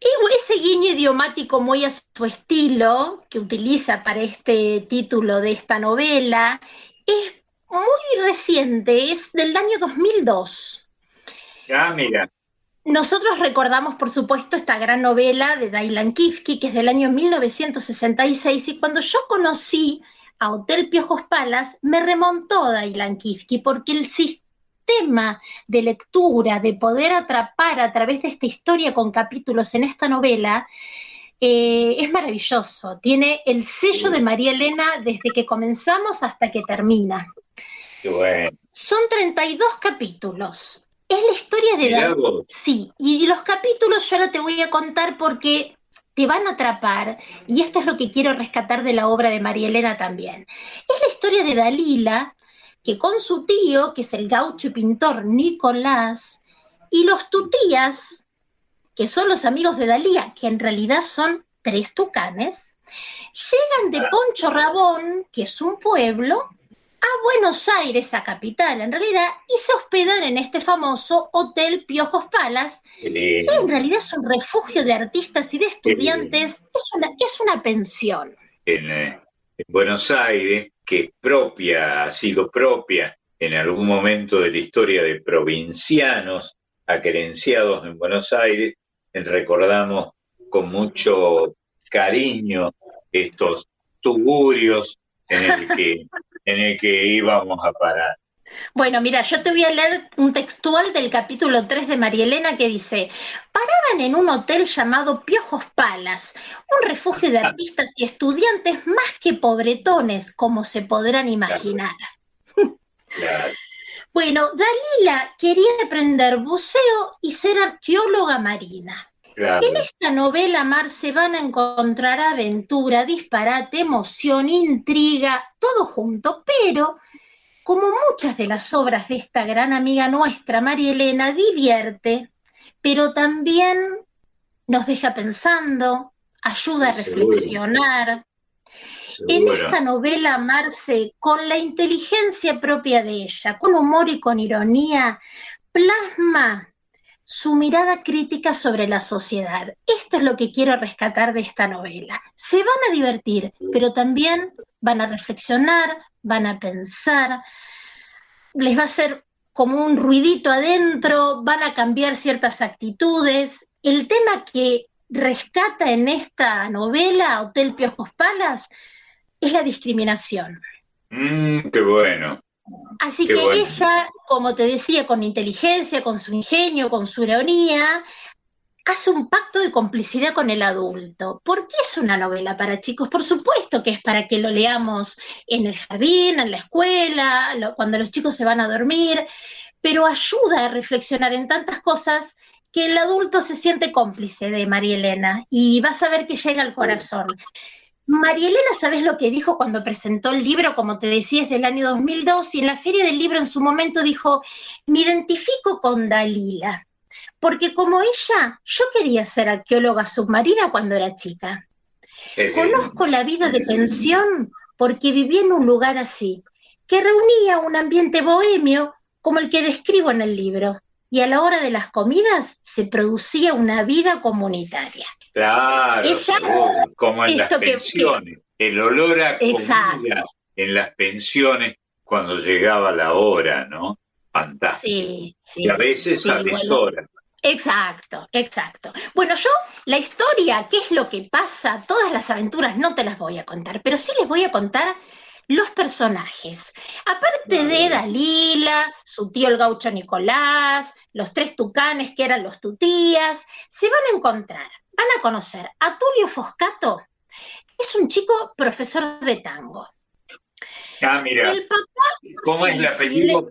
Ese guiño idiomático muy a su estilo que utiliza para este título de esta novela es muy reciente, es del año 2002. Ah, mira. Nosotros recordamos, por supuesto, esta gran novela de Dailan Kifki, que es del año 1966, y cuando yo conocí a Hotel Piojos Palas, me remontó Dailan Kifki, porque el sistema de lectura, de poder atrapar a través de esta historia con capítulos en esta novela, eh, es maravilloso. Tiene el sello de María Elena desde que comenzamos hasta que termina. Son 32 capítulos. Es la historia de David. Sí, y los capítulos yo ahora te voy a contar porque te van a atrapar, y esto es lo que quiero rescatar de la obra de María Elena también. Es la historia de Dalila, que con su tío, que es el gaucho y pintor Nicolás, y los tutías, que son los amigos de Dalila, que en realidad son tres tucanes, llegan de Poncho Rabón, que es un pueblo, a Buenos Aires, a capital en realidad, y se hospedan en este famoso Hotel Piojos Palas, que en realidad es un refugio de artistas y de estudiantes, es una, es una pensión. En, eh, en, Buenos Aires, que propia, ha sido propia en algún momento de la historia de provincianos aquerenciados en Buenos Aires, recordamos con mucho cariño estos tugurios en el que en el que íbamos a parar. Bueno, mira, yo te voy a leer un textual del capítulo 3 de María Elena que dice, paraban en un hotel llamado Piojos Palas, un refugio de artistas y estudiantes más que pobretones, como se podrán imaginar. Bueno, Dalila quería aprender buceo y ser arqueóloga marina. En esta novela, Mar, se van a encontrar aventura, disparate, emoción, intriga, todo junto, pero como muchas de las obras de esta gran amiga nuestra, María Elena, divierte, pero también nos deja pensando, ayuda a reflexionar. En esta novela, Marce, con la inteligencia propia de ella, con humor y con ironía, plasma su mirada crítica sobre la sociedad. Esto es lo que quiero rescatar de esta novela. Se van a divertir, pero también van a reflexionar, van a pensar, les va a hacer como un ruidito adentro, van a cambiar ciertas actitudes. El tema que rescata en esta novela, Hotel Piojos Palas, es la discriminación. Mm, qué bueno. Así que ella, como te decía, con inteligencia, con su ingenio, con su ironía, hace un pacto de complicidad con el adulto. ¿Por qué es una novela para chicos? Por supuesto que es para que lo leamos en el jardín, en la escuela, cuando los chicos se van a dormir, pero ayuda a reflexionar en tantas cosas que el adulto se siente cómplice de María Elena y vas a ver que llega al corazón. María Elena, ¿sabes lo que dijo cuando presentó el libro? Como te decía, es del año 2002 y en la feria del libro en su momento dijo, me identifico con Dalila, porque como ella, yo quería ser arqueóloga submarina cuando era chica. Conozco la vida de pensión porque viví en un lugar así, que reunía un ambiente bohemio como el que describo en el libro y a la hora de las comidas se producía una vida comunitaria. Claro, como en las pensiones, el olor a comida en las pensiones cuando llegaba la hora, ¿no? Fantástico. Sí, sí. Y a veces a deshora. Exacto, exacto. Bueno, yo la historia, qué es lo que pasa, todas las aventuras no te las voy a contar, pero sí les voy a contar los personajes. Aparte de Dalila, su tío el gaucho Nicolás, los tres tucanes que eran los tutías, se van a encontrar, van a conocer a Tulio Foscato, es un chico profesor de tango. Ah, mira. El ¿Cómo es el apellido?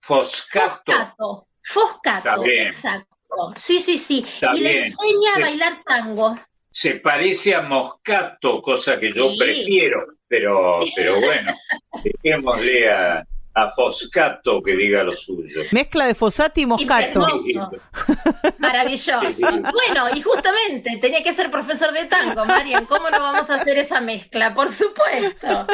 Foscato. Foscato, Foscato exacto. Sí, sí, sí. y le enseña a bailar tango. Se parece a Moscato, cosa que yo prefiero, pero, pero bueno, dejémosle a, a Foscato que diga lo suyo. Mezcla de Fosati y Moscato. Maravilloso. Bueno, y justamente tenía que ser profesor de tango, Marian. ¿Cómo no vamos a hacer esa mezcla? Por supuesto.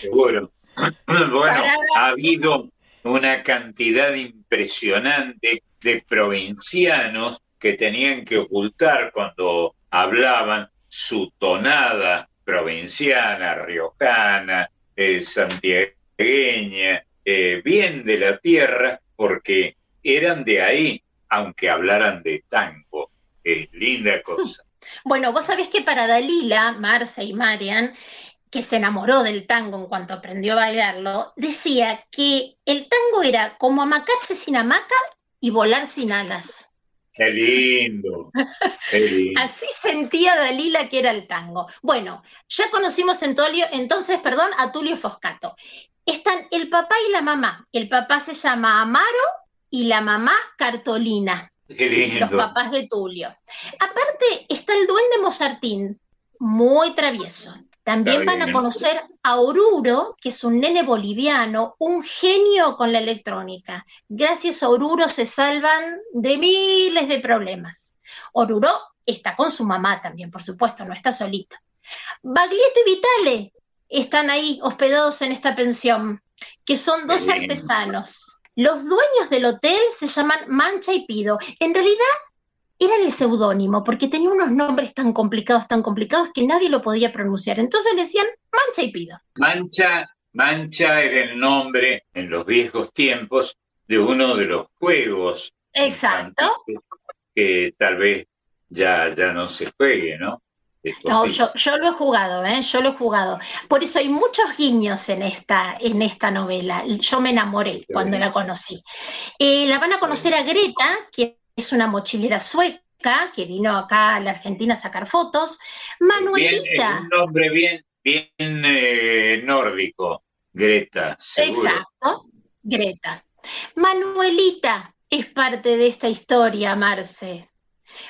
Seguro. Bueno, ha habido una cantidad impresionante de provincianos que tenían que ocultar cuando hablaban su tonada provinciana, riojana, el santiago eh, bien de la tierra, porque eran de ahí, aunque hablaran de tango. Es linda cosa. Bueno, vos sabés que para Dalila, Marce y Marian, que se enamoró del tango en cuanto aprendió a bailarlo, decía que el tango era como amacarse sin hamaca y volar sin alas. Qué lindo. Así sentía Dalila que era el tango. Bueno, ya conocimos entonces, perdón, a Tulio Foscato están el papá y la mamá. El papá se llama Amaro y la mamá Cartolina. Los papás de Tulio. Aparte está el duende Mozartín, muy travieso. También van a conocer a Oruro, que es un nene boliviano, un genio con la electrónica. Gracias a Oruro se salvan de miles de problemas. Oruro está con su mamá también, por supuesto, no está solito. Baglietto y Vitale están ahí hospedados en esta pensión, que son dos artesanos. Los dueños del hotel se llaman Mancha y Pido. En realidad eran el seudónimo, porque tenían unos nombres tan complicados, tan complicados, que nadie lo podía pronunciar. Entonces le decían Mancha y Pido. Mancha, Mancha era el nombre en los viejos tiempos de uno de los juegos. Exacto. Que tal vez ya, ya no se juegue, ¿no? No, yo, yo, lo he jugado, ¿eh? yo lo he jugado. Por eso hay muchos guiños en esta, en esta novela. Yo me enamoré cuando la conocí. Eh, la van a conocer a Greta, que es una mochilera sueca, que vino acá a la Argentina a sacar fotos. Manuelita. un nombre bien, bien eh, nórdico, Greta. Exacto, Greta. Manuelita es parte de esta historia, Marce.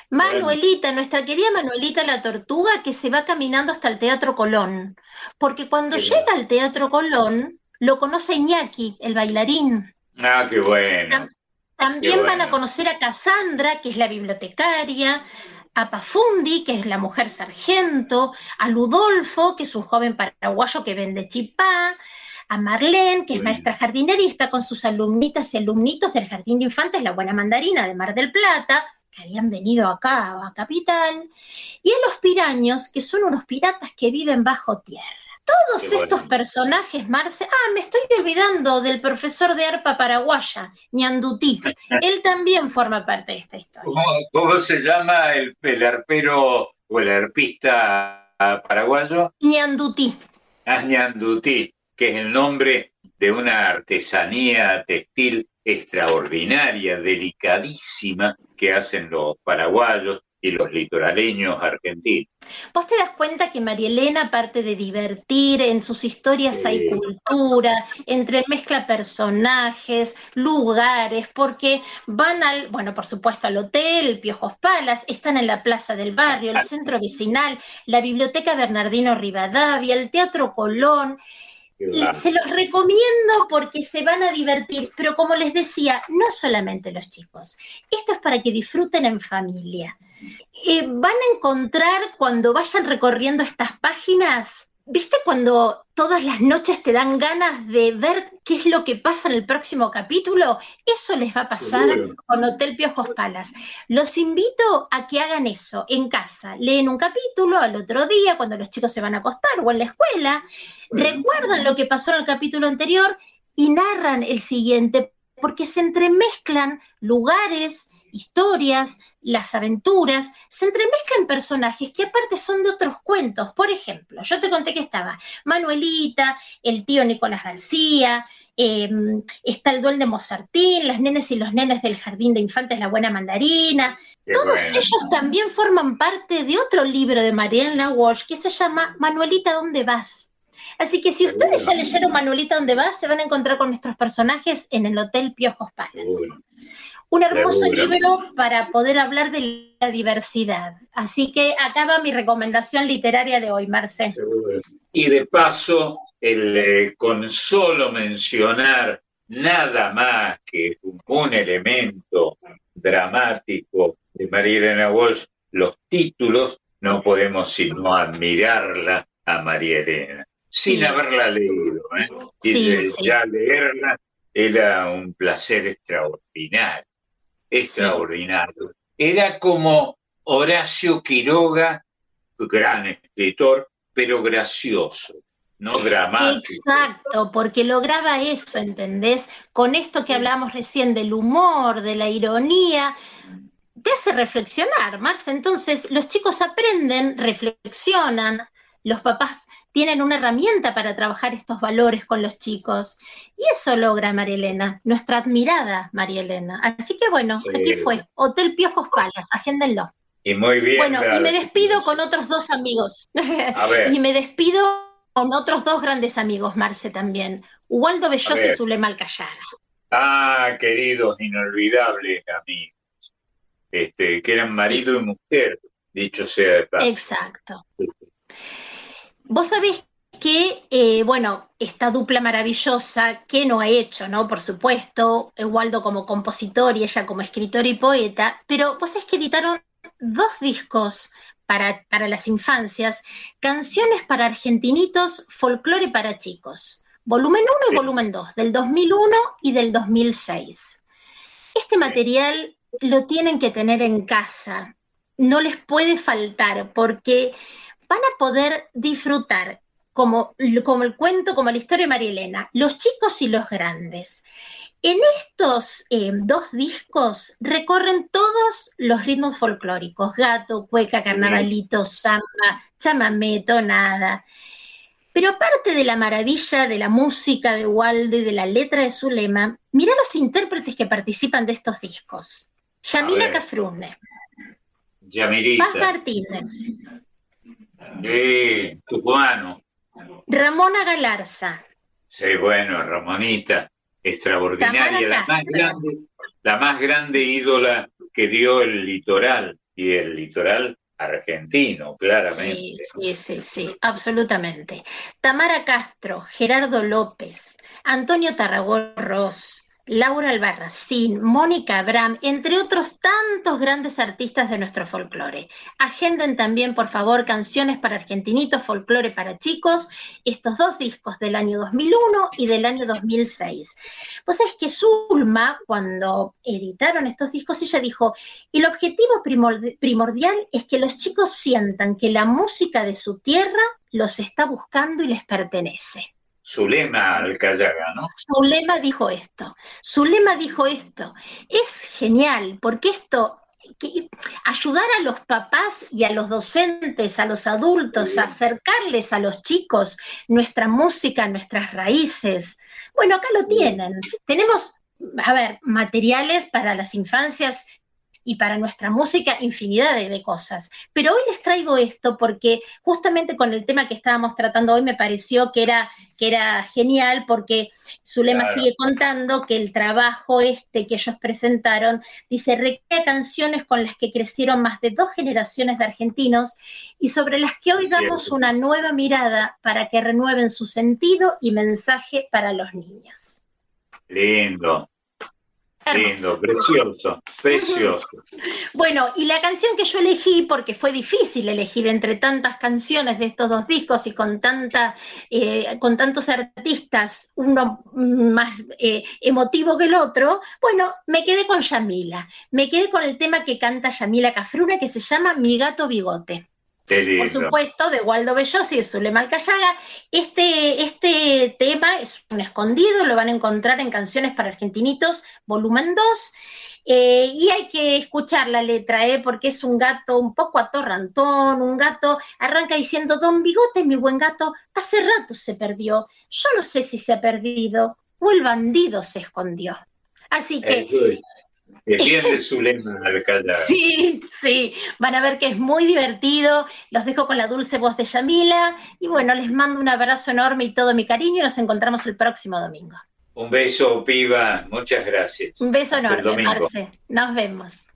Manuelita, nuestra querida Manuelita la Tortuga, que se va caminando hasta el Teatro Colón. Porque cuando llega al Teatro Colón, lo conoce Iñaki, el bailarín. Ah, qué bueno. También van a conocer a Cassandra, que es la bibliotecaria, a Pafundi, que es la mujer sargento, a Ludolfo, que es un joven paraguayo que vende chipá, a Marlene, que es maestra jardinerista, con sus alumnitas y alumnitos del Jardín de Infantes La Buena Mandarina de Mar del Plata, que habían venido acá a Capital, y a los piraños, que son unos piratas que viven bajo tierra. Todos estos personajes, Marce, ah, me estoy olvidando del profesor de arpa paraguaya, Ñandutí. Él también forma parte de esta historia. ¿Cómo, se llama el, arpero o el arpista paraguayo? Ñandutí. Ah, Ñandutí, que es el nombre de una artesanía textil extraordinaria, delicadísima, que hacen los paraguayos y los litoraleños argentinos. Vos te das cuenta que María Elena, aparte de divertir, en sus historias hay cultura, entre mezcla personajes, lugares, porque van al, bueno, por supuesto al hotel, Piojos Palas, están en la plaza del barrio, el centro vecinal, la biblioteca Bernardino Rivadavia, el Teatro Colón. Se los recomiendo porque se van a divertir, pero como les decía, no solamente los chicos, esto es para que disfruten en familia. Eh, van a encontrar cuando vayan recorriendo estas páginas ¿Viste cuando todas las noches te dan ganas de ver qué es lo que pasa en el próximo capítulo? Eso les va a pasar con Hotel Piojos Palas. Los invito a que hagan eso en casa. Leen un capítulo al otro día, cuando los chicos se van a acostar o en la escuela, recuerdan lo que pasó en el capítulo anterior y narran el siguiente, porque se entremezclan lugares, historias, las aventuras, se entremezclan personajes que aparte son de otros cuentos. Por ejemplo, yo te conté que estaba Manuelita, el tío Nicolás García, em, está el duende Mozartín, las nenes y los nenes del Jardín de Infantes La Buena Mandarina. Todos ellos también forman parte de otro libro de Mariana Walsh que se llama Manuelita, ¿dónde vas? Así que si ustedes ya leyeron Manuelita, ¿dónde vas? Se van a encontrar con nuestros personajes en el Hotel Piojos Palas. Un hermoso libro para poder hablar de la diversidad. Así que acaba mi recomendación literaria de hoy, Marce. Y de paso, el, eh, con solo mencionar nada más que un, elemento dramático de María Elena Walsh, los títulos, no podemos sino admirarla a María Elena, sin haberla leído. ¿eh? y ya leerla era un placer extraordinario, extraordinario. Era como Horacio Quiroga, gran escritor, pero gracioso no dramático. Exacto, porque lograba eso, ¿entendés? Con esto que hablamos recién del humor, de la ironía, te hace reflexionar, Marce. Entonces, los chicos aprenden, reflexionan, los papás tienen una herramienta para trabajar estos valores con los chicos. Y eso logra Marielena, nuestra admirada Marielena. Así que bueno, aquí fue, Hotel Piojos Palas, agéndenlo. Y muy bien. Bueno, y me despido con otros dos amigos. A ver. y me despido con otros dos grandes amigos, Marce también, Waldo Belloso y Zulema Alcayaga. Ah, queridos, inolvidables amigos, este, que eran marido y mujer, dicho sea de paso. Exacto. Vos sabés que, eh, bueno, esta dupla maravillosa que no ha hecho, ¿no? Por supuesto, Waldo como compositor y ella como escritor y poeta, pero vos sabés que editaron dos discos para, las infancias, Canciones para Argentinitos, Folclore para Chicos, volumen 1 y volumen 2, del 2001 y del 2006. Este material lo tienen que tener en casa, no les puede faltar porque van a poder disfrutar como, como el cuento, como la historia de María Elena, los chicos y los grandes. En estos eh, dos discos recorren todos los ritmos folclóricos, gato, cueca, carnavalito, samba, chamamé, tonada. Pero aparte de la maravilla de la música de Waldo y de la letra de su lema, mira los intérpretes que participan de estos discos. Yamila Cafrune. Paz Martínez. Eh, tucumano. Ramona Galarza. Sí, bueno, Ramonita extraordinaria, la más, grande, la más grande ídola que dio el litoral y el litoral argentino, claramente. Sí, sí, sí, sí, absolutamente. Tamara Castro, Gerardo López, Antonio Tarragó Ross, Laura Albarracín, Mónica Abraham, entre otros tantos grandes artistas de nuestro folclore. Agenden también, por favor, canciones para argentinitos, folclore para chicos, estos dos discos del año 2001 y del año 2006. Pues es que Zulma, cuando editaron estos discos, ella dijo, el objetivo primordial es que los chicos sientan que la música de su tierra los está buscando y les pertenece. Zulema Alcayaga, ¿no? Zulema dijo esto. Zulema dijo esto. Es genial, porque esto, ayudar a los papás y a los docentes, a los adultos, a acercarles a los chicos nuestra música, nuestras raíces. Bueno, acá lo tienen. Tenemos, a ver, materiales para las infancias y para nuestra música infinidad de, cosas. Pero hoy les traigo esto porque justamente con el tema que estábamos tratando hoy me pareció que era, que era genial porque Zulema sigue contando que el trabajo este que ellos presentaron dice recrea canciones con las que crecieron más de dos generaciones de argentinos y sobre las que hoy damos una nueva mirada para que renueven su sentido y mensaje para los niños. Lindo, Lindo, precioso, precioso. Bueno, y la canción que yo elegí, porque fue difícil elegir entre tantas canciones de estos dos discos y con, tanta, eh, con tantos artistas, uno más eh, emotivo que el otro, bueno, me quedé con Yamila. Me quedé con el tema que canta Yamila Cafruna, que se llama Mi gato bigote por supuesto, de Waldo Bellosi y de Zulema Alcayaga. Este, este tema es un escondido, lo van a encontrar en Canciones para Argentinitos, volumen 2. Eh, y hay que escuchar la letra, ¿eh? porque es un gato un poco atorrantón, un gato arranca diciendo, Don Bigote, mi buen gato, hace rato se perdió. Yo no sé si se ha perdido o el bandido se escondió. Así que Defiende su lema, Sí, sí, van a ver que es muy divertido. Los dejo con la dulce voz de Yamila. Y bueno, les mando un abrazo enorme y todo mi cariño. Nos encontramos el próximo domingo. Un beso, piba. Muchas gracias. Un beso Hasta enorme. Marce. Nos vemos.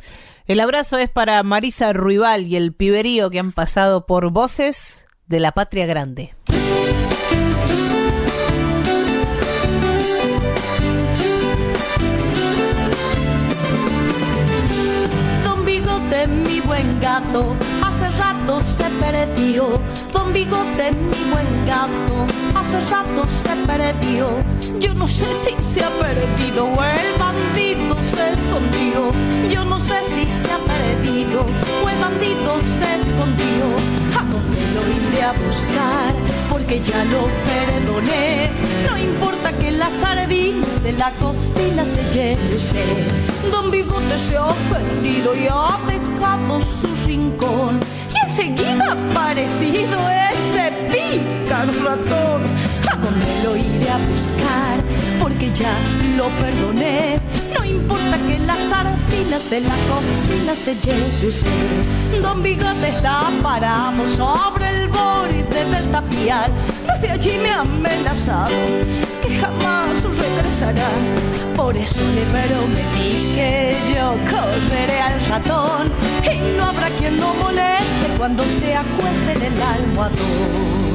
El abrazo es para Marisa Ruibal y el piberío que han pasado por voces de la patria grande. Gato, hace rato se perdió. Don Bigote, mi buen gato, hace rato se perdió. Yo no sé si se ha perdido o el bandido se escondió. Yo no sé si se ha perdido o el bandido se escondió. ¿A dónde lo iré a buscar? Porque ya lo perdoné. No importa que las sardinas de la cocina se lleve usted. Don Bigote se ha ofendido y ha dejado su rincón. Y enseguida ha aparecido ese pícaro ratón. ¿A dónde lo iré a buscar? Porque ya lo perdoné. No importa que las sardinas de la cocina se lleve usted. Don Bigote está parado sobre el borde del tapial. Desde allí me ha amenazado que jamás regresará. Por eso le prometí que yo correré al ratón y no habrá quien lo moleste cuando se acueste en el almohadón.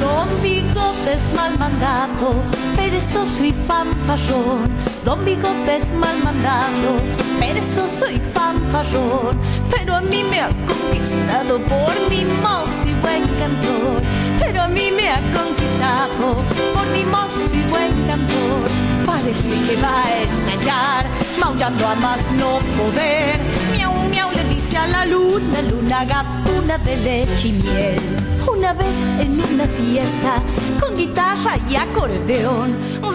Don Bigote es mal mandado, perezoso y fanfarrón. Don Bigote es mal mandado, perezoso y fanfarrón. Pero a mí me ha conquistado por mi mozo y buen cantor. Pero a mí me ha conquistado por mi mozo y buen cantor. Parece que va a estallar, maullando a más no poder. Miau, miau, le dice a la luna, luna gatuna de leche y miel. Una vez en una fiesta, con guitarra y acordeón, un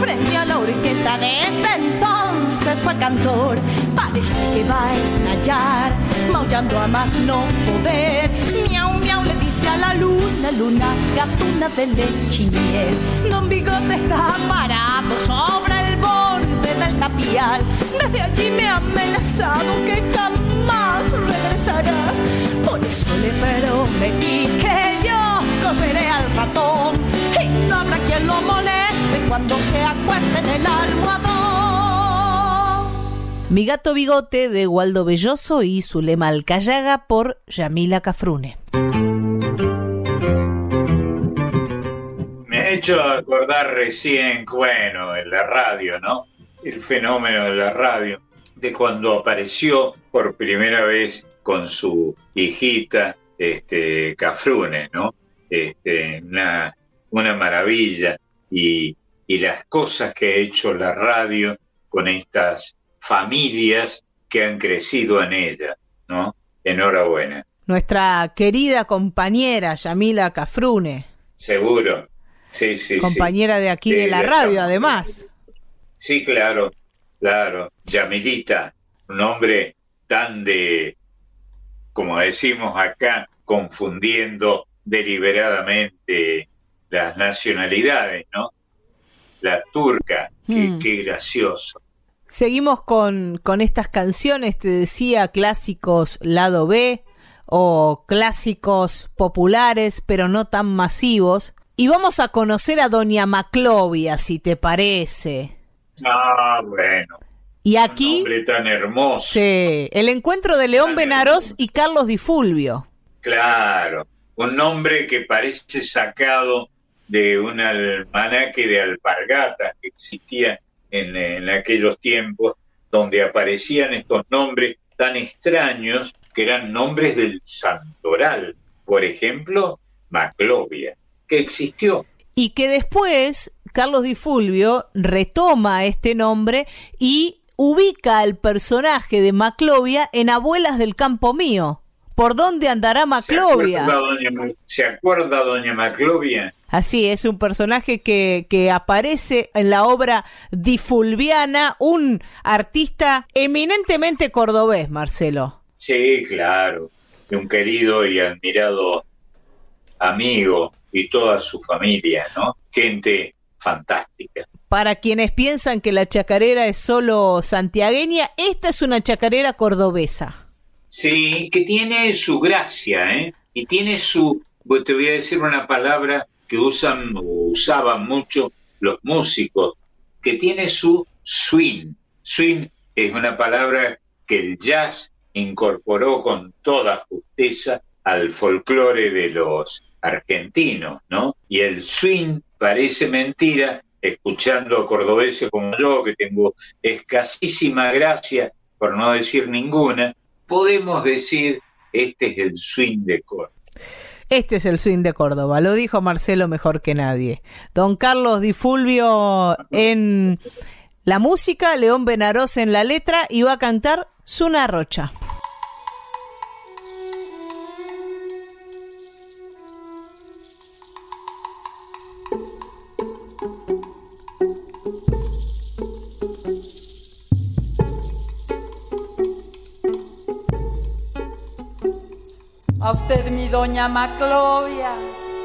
frente a la orquesta de este entonces fue cantor. Parece que va a estallar, maullando a más no poder. La luna, luna gatuna de leche y miel. Don Bigote está parado sobre el borde del tapial. Desde allí me ha amenazado que jamás regresará. Por eso le prometí que yo correré al ratón y no habrá quien lo moleste cuando se acueste en el almohadón. Mi gato bigote de Waldo Belloso y Zulema Alcayaga por Yamila Cafrune. Hecho acordar recién, bueno, en la radio, ¿no? El fenómeno de la radio, de cuando apareció por primera vez con su hijita, este, Cafrune, ¿no? Este, una, una maravilla. Y, y las cosas que ha hecho la radio con estas familias que han crecido en ella, ¿no? Enhorabuena, Nuestra querida compañera Yamila Cafrune, seguro. Sí, sí, sí. compañera de aquí de la radio además. Sí, claro, claro. Yamilita, un nombre tan de, como decimos acá, confundiendo deliberadamente las nacionalidades, ¿no? La turca, qué, Mm. qué gracioso. Seguimos con, con estas canciones, te decía, clásicos lado B o clásicos populares, pero no tan masivos. Y vamos a conocer a Doña Maclovia, si te parece. Ah, bueno, Y un aquí, nombre tan hermoso. sí, el encuentro de León Benarós y Carlos Di Fulvio. Claro, un nombre que parece sacado de un almanaque de alpargatas que existía en, en aquellos tiempos, donde aparecían estos nombres tan extraños que eran nombres del santoral. Por ejemplo, Maclovia, que existió. Y que después Carlos Di Fulvio retoma este nombre y ubica al personaje de Maclovia en Abuelas del Campo Mío. ¿Por dónde andará Maclovia? ¿Se acuerda, doña, ¿Se acuerda doña Maclovia? Así es, un personaje que, que aparece en la obra Difulviana, un artista eminentemente cordobés, Marcelo. Sí, claro, de un querido y admirado amigo y toda su familia, ¿no? Gente fantástica. Para quienes piensan que la chacarera es solo santiagueña, esta es una chacarera cordobesa. Sí, que tiene su gracia, ¿eh? Y tiene su, pues te voy a decir una palabra que usan o usaban mucho los músicos, que tiene su swing. Swing es una palabra que el jazz incorporó con toda justeza al folclore de los argentinos, ¿no? Y el swing parece mentira, escuchando a cordobeses como yo, que tengo escasísima gracia, por no decir ninguna, podemos decir, este es el swing de Córdoba. Este es el swing de Córdoba, lo dijo Marcelo mejor que nadie. Don Carlos Di Fulvio en la música, León Benaroz en la letra y va a cantar Zuna Rocha. A usted mi doña Maclovia,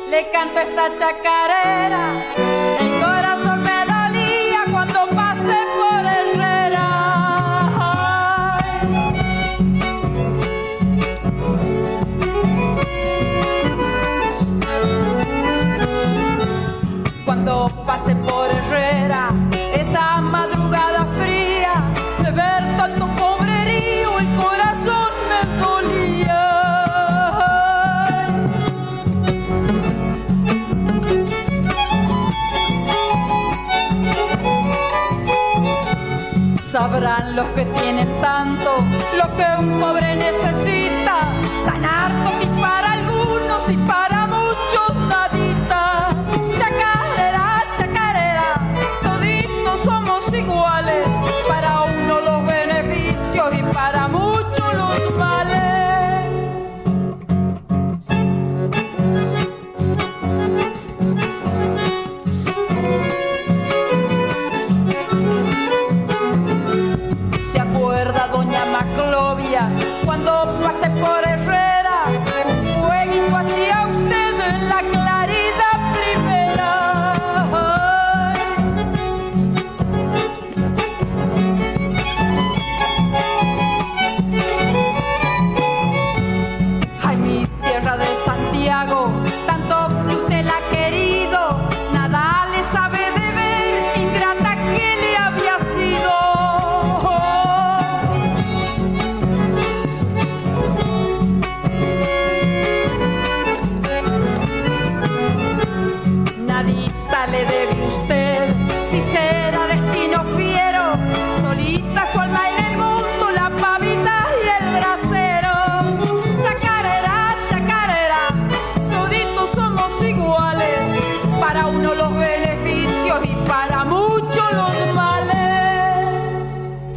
le canto esta chacarera. Que un pobre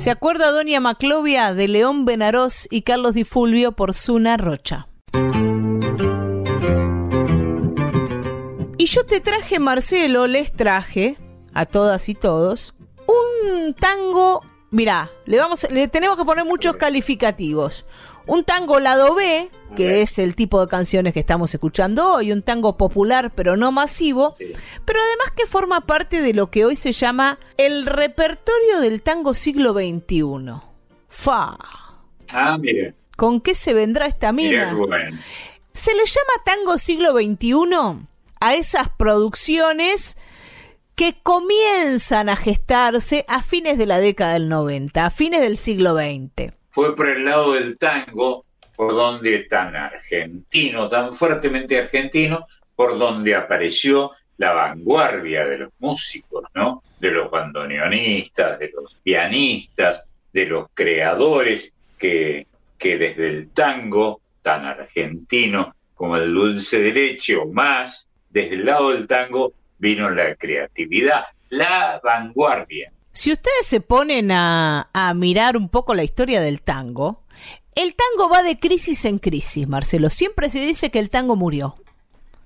¿Se acuerda Doña Maclovia de León Benaroz y Carlos Di Fulvio por Zuna Rocha? Y yo te traje, Marcelo, les traje a todas y todos un tango. Mirá, le, vamos, le tenemos que poner muchos calificativos. Un tango lado B, que es el tipo de canciones que estamos escuchando hoy, un tango popular pero no masivo, pero además que forma parte de lo que hoy se llama el repertorio del tango siglo XXI. Fa. Ah, mire, ¿Con qué se vendrá esta mina? Se le llama tango siglo XXI a esas producciones que comienzan a gestarse a fines de la década del 90, a fines del siglo XX. Fue por el lado del tango, por donde tan argentino, tan fuertemente argentino, por donde apareció la vanguardia de los músicos, ¿no? De los bandoneonistas, de los pianistas, de los creadores que, que desde el tango tan argentino como el dulce de leche o más, desde el lado del tango vino la creatividad, la vanguardia. Si ustedes se ponen a, mirar un poco la historia del tango, el tango va de crisis en crisis, Marcelo. Siempre se dice que el tango murió.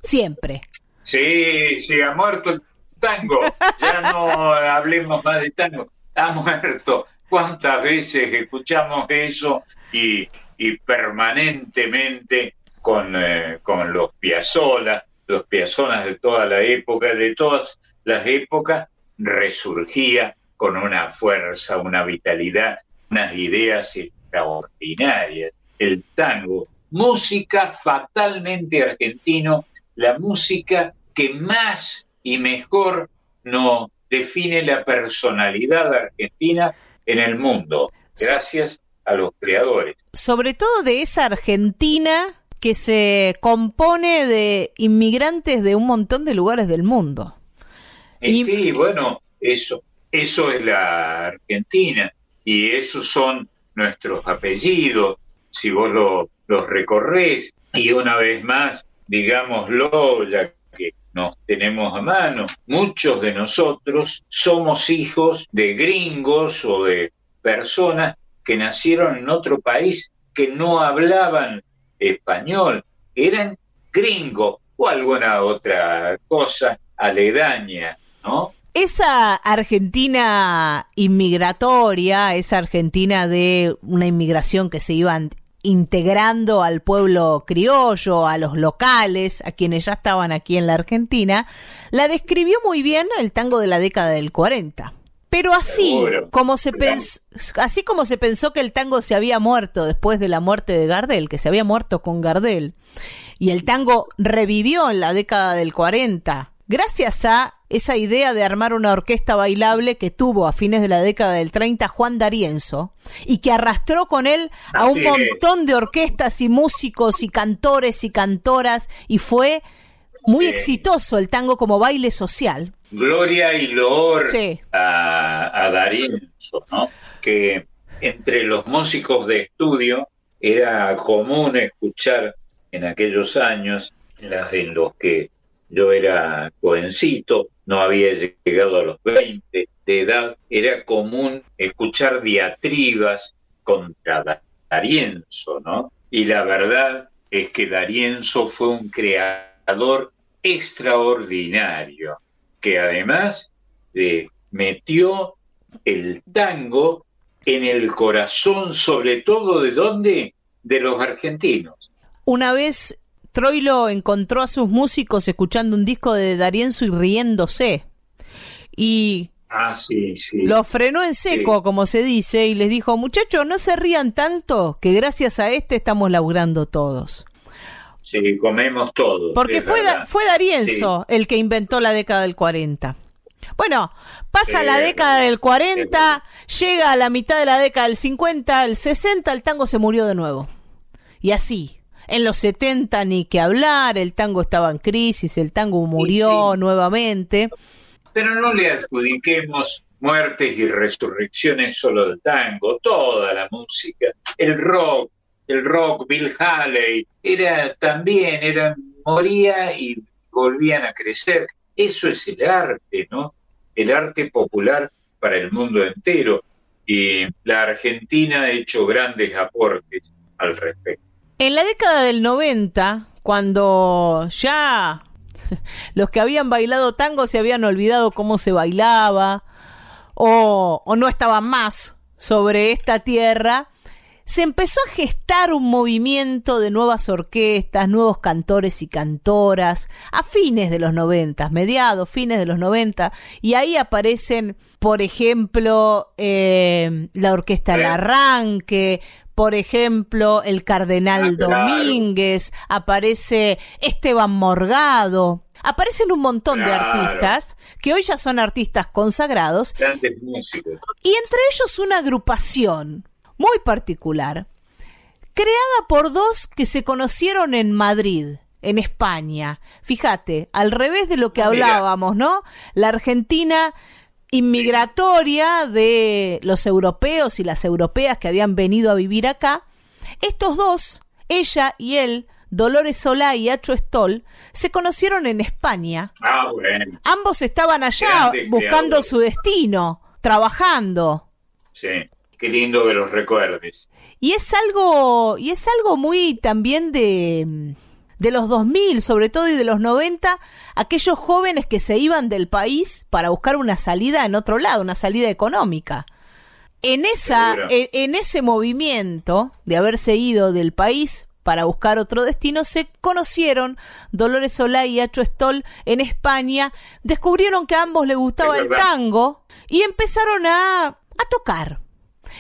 Siempre. Sí, sí, ha muerto el tango. Ya no hablemos más de tango. Ha muerto. ¿Cuántas veces escuchamos eso y, y permanentemente con, eh, con los Piazzolla, los Piazzonas de toda la época, de todas las épocas, resurgía con una fuerza, una vitalidad, unas ideas extraordinarias. el tango. Música fatalmente argentino, la música que más y mejor nos define la personalidad argentina en el mundo, gracias a los creadores. Sobre todo de esa Argentina que se compone de inmigrantes de un montón de lugares del mundo. Y, sí, bueno, eso, eso es la Argentina y esos son nuestros apellidos, si vos lo, los recorres y una vez más, digámoslo, ya que nos tenemos a mano, muchos de nosotros somos hijos de gringos o de personas que nacieron en otro país que no hablaban español, eran gringos o alguna otra cosa aledaña, ¿no? Esa Argentina inmigratoria, esa Argentina de una inmigración que se iban integrando al pueblo criollo, a los locales, a quienes ya estaban aquí en la Argentina, la describió muy bien el tango de la década del 40. Pero así como se pensó, así como se pensó que el tango se había muerto después de la muerte de Gardel, que se había muerto con Gardel, y el tango revivió en la década del 40, gracias a esa idea de armar una orquesta bailable que tuvo a fines de la década del 30 Juan D'Arienzo y que arrastró con él a un montón de orquestas y músicos y cantores y cantoras y fue muy exitoso el tango como baile social. Gloria y loor a, a D'Arienzo, ¿no? que entre los músicos de estudio era común escuchar en aquellos años en los que yo era jovencito, no había llegado a los 20 de edad, era común escuchar diatribas contra Darienzo, ¿no? Y la verdad es que Darienzo fue un creador extraordinario, que además eh, metió el tango en el corazón, sobre todo de dónde? De los argentinos. Una vez Troilo encontró a sus músicos escuchando un disco de Darienzo y riéndose. Y ah, sí, sí. lo frenó en seco, como se dice, y les dijo, muchachos, no se rían tanto, que gracias a este estamos laburando todos. Sí, comemos todos. Porque fue, fue Darienzo el que inventó la década del 40. Bueno, pasa la década del 40, llega a la mitad de la década del 50, el 60, el tango se murió de nuevo. Y así, en los 70 ni que hablar, el tango estaba en crisis, el tango murió nuevamente. Pero no le adjudiquemos muertes y resurrecciones solo del tango, toda la música, el rock, el rock, Bill Haley, era también, era, moría y volvían a crecer. Eso es el arte, ¿no? El arte popular para el mundo entero. Y la Argentina ha hecho grandes aportes al respecto. En la década del 90, cuando ya los que habían bailado tango se habían olvidado cómo se bailaba o, no estaban más sobre esta tierra, se empezó a gestar un movimiento de nuevas orquestas, nuevos cantores y cantoras, a fines de los 90, mediados, fines de los 90, y ahí aparecen, por ejemplo, eh, la orquesta El Arranque, por ejemplo, el Cardenal ah, Domínguez, aparece Esteban Morgado, aparecen un montón de artistas que hoy ya son artistas consagrados. Y entre ellos una agrupación muy particular, creada por dos que se conocieron en Madrid, en España. Fíjate, al revés de lo que hablábamos, ¿no? La Argentina inmigratoria de los europeos y las europeas que habían venido a vivir acá, estos dos, ella y él, Dolores Solá y Acho Stoll, se conocieron en España. Ah, Ambos estaban allá buscando su destino, trabajando. Sí, qué lindo que los recuerdes. Y es algo, y es algo muy también de de los 2000 sobre todo y de los 90, aquellos jóvenes que se iban del país para buscar una salida en otro lado, una salida económica. En, esa, en, ese movimiento de haberse ido del país para buscar otro destino, se conocieron Dolores Solá y Acho Stoll en España, descubrieron que a ambos les gustaba el tango y empezaron a, a tocar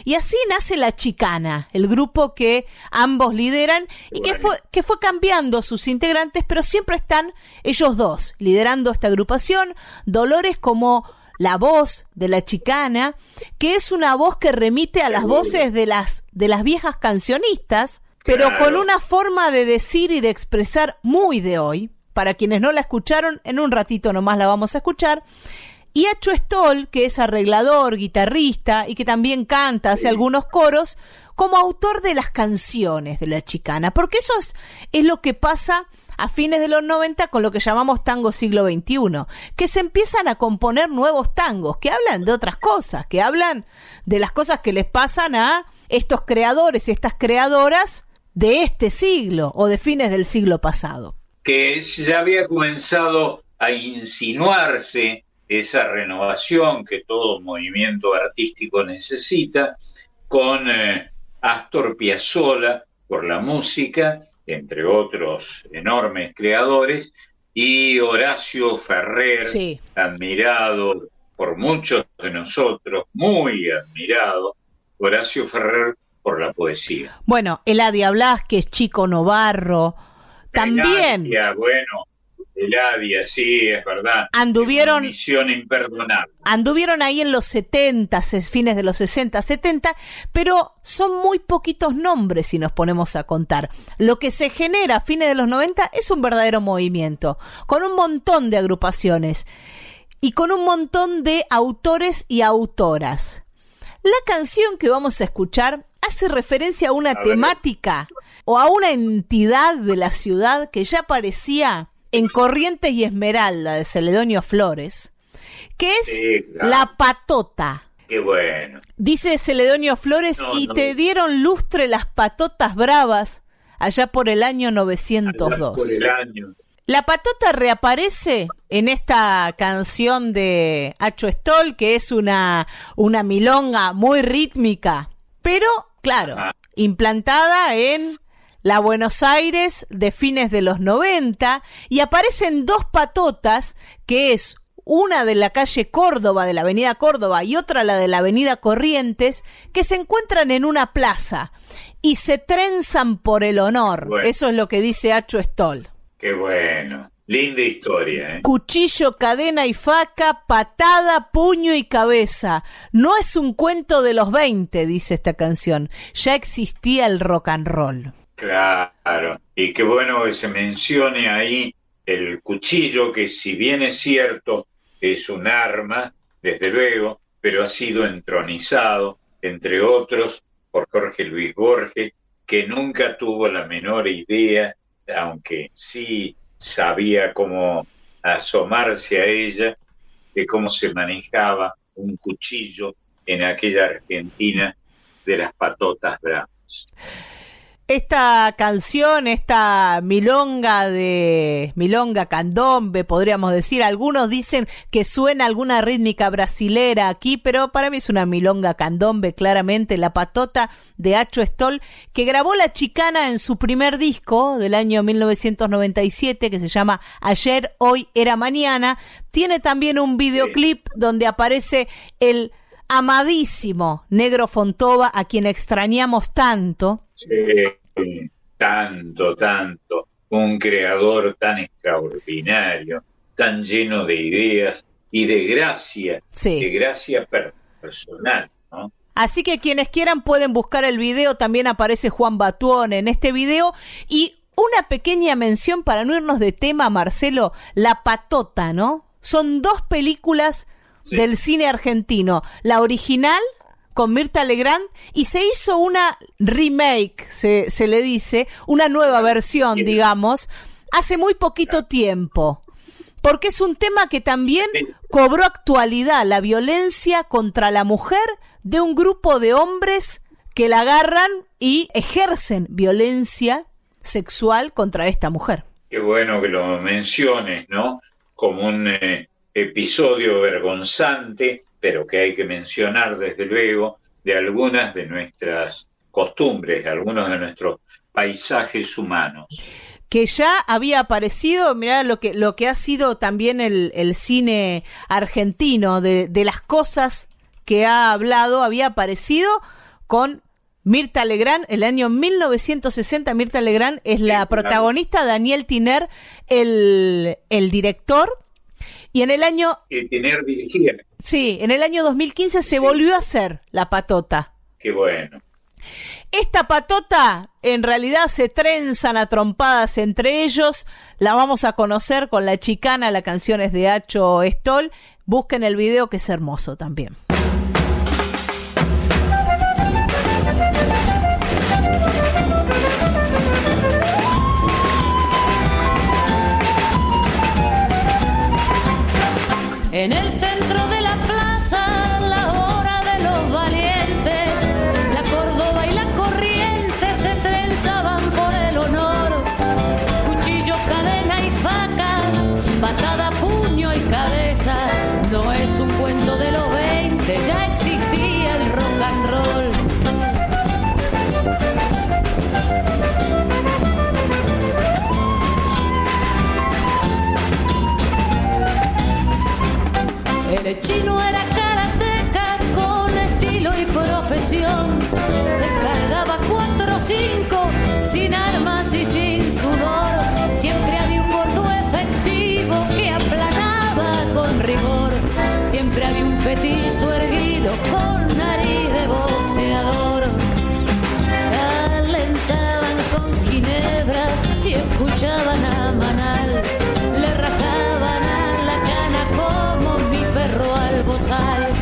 Y así nace La Chicana, el grupo que ambos lideran y que fue, que fue cambiando sus integrantes, pero siempre están ellos dos liderando esta agrupación. Dolores como la voz de la chicana, que es una voz que remite a las voces de las, de las viejas cancionistas, pero con una forma de decir y de expresar muy de hoy. Para quienes no la escucharon, en un ratito nomás la vamos a escuchar. Y Acho Stoll, que es arreglador, guitarrista y que también canta, hace algunos coros, como autor de las canciones de la chicana, porque eso es, es lo que pasa a fines de los 90 con lo que llamamos tango siglo XXI, que se empiezan a componer nuevos tangos, que hablan de otras cosas, que hablan de las cosas que les pasan a estos creadores y estas creadoras de este siglo o de fines del siglo pasado. Que ya había comenzado a insinuarse esa renovación que todo movimiento artístico necesita con eh, Astor Piazzolla por la música entre otros enormes creadores, y Horacio Ferrer, admirado por muchos de nosotros, muy admirado, Horacio Ferrer por la poesía. Bueno, Eladia Blasquez, Chico Novarro, también. bueno, Eladia, sí, es verdad. Anduvieron. misión imperdonable. Anduvieron ahí en los 70, fines de los 60, 70, pero son muy poquitos nombres si nos ponemos a contar. Lo que se genera a fines de los 90 es un verdadero movimiento, con un montón de agrupaciones y con un montón de autores y autoras. La canción que vamos a escuchar hace referencia a una temática o a una entidad de la ciudad que ya parecía en Corrientes y Esmeralda de Celedonio Flores, que es la patota. Qué bueno. Dice Celedonio Flores, y te dieron lustre las patotas bravas allá por el año 902. Por el año. La patota reaparece en esta canción de Acho Stoll, que es una, una milonga muy rítmica, pero, claro, implantada en la Buenos Aires de fines de los 90 y aparecen dos patotas que es una de la calle Córdoba, de la avenida Córdoba, y otra la de la avenida Corrientes, que se encuentran en una plaza y se trenzan por el honor. Eso es lo que dice Acho Stoll. Qué bueno. Linda historia. ¿eh? Cuchillo, cadena y faca, patada, puño y cabeza. No es un cuento de los 20, dice esta canción. Ya existía el rock and roll. Claro, y qué bueno que se mencione ahí el cuchillo, que si bien es cierto, es un arma, desde luego, pero ha sido entronizado, entre otros, por Jorge Luis Borges, que nunca tuvo la menor idea, aunque sí sabía cómo asomarse a ella, de cómo se manejaba un cuchillo en aquella Argentina de las patotas bravas. Esta canción, esta milonga de milonga candombe, podríamos decir, algunos dicen que suena alguna rítmica brasilera aquí, pero para mí es una milonga candombe, claramente, la patota de Acho Stoll, que grabó la chicana en su primer disco del año 1997, que se llama Ayer, Hoy, Era Mañana. Tiene también un videoclip donde aparece el amadísimo Negro Fontova, a quien extrañamos tanto. Sí tanto, tanto, un creador tan extraordinario, tan lleno de ideas y de gracia, de gracia personal. Así que quienes quieran pueden buscar el video, también aparece Juan Batuón en este video y una pequeña mención para no irnos de tema, Marcelo, La Patota, ¿no? Son dos películas del cine argentino, la original con Mirta Legrand y se hizo una remake, se, se le dice, una nueva versión, digamos, hace muy poquito tiempo. Porque es un tema que también cobró actualidad, la violencia contra la mujer de un grupo de hombres que la agarran y ejercen violencia sexual contra esta mujer. Qué bueno que lo menciones, ¿no? Como un eh, episodio vergonzante pero que hay que mencionar desde luego de algunas de nuestras costumbres, de algunos de nuestros paisajes humanos. Que ya había aparecido, mirá lo que, lo que ha sido también el, el cine argentino, de, de, las cosas que ha hablado, había aparecido con Mirta Legrand, el año 1960, Mirta Legrand es la protagonista, Daniel Tiner, el, el director, y en el año... El Tiner dirigía. Sí, en el año 2015 se volvió a hacer La Patota. Qué bueno. Esta patota en realidad se trenzan a trompadas entre ellos. La vamos a conocer con la chicana, la canción es de Hacho Stoll. Busquen el video que es hermoso también. En el centro El chino era karateca con estilo y profesión. Se cargaba cuatro o cinco sin armas y sin sudor. Siempre había un gordo efectivo que aplanaba con rigor. Siempre había un petizo erguido con nariz de boxeador. Calentaban con ginebra y escuchaban a al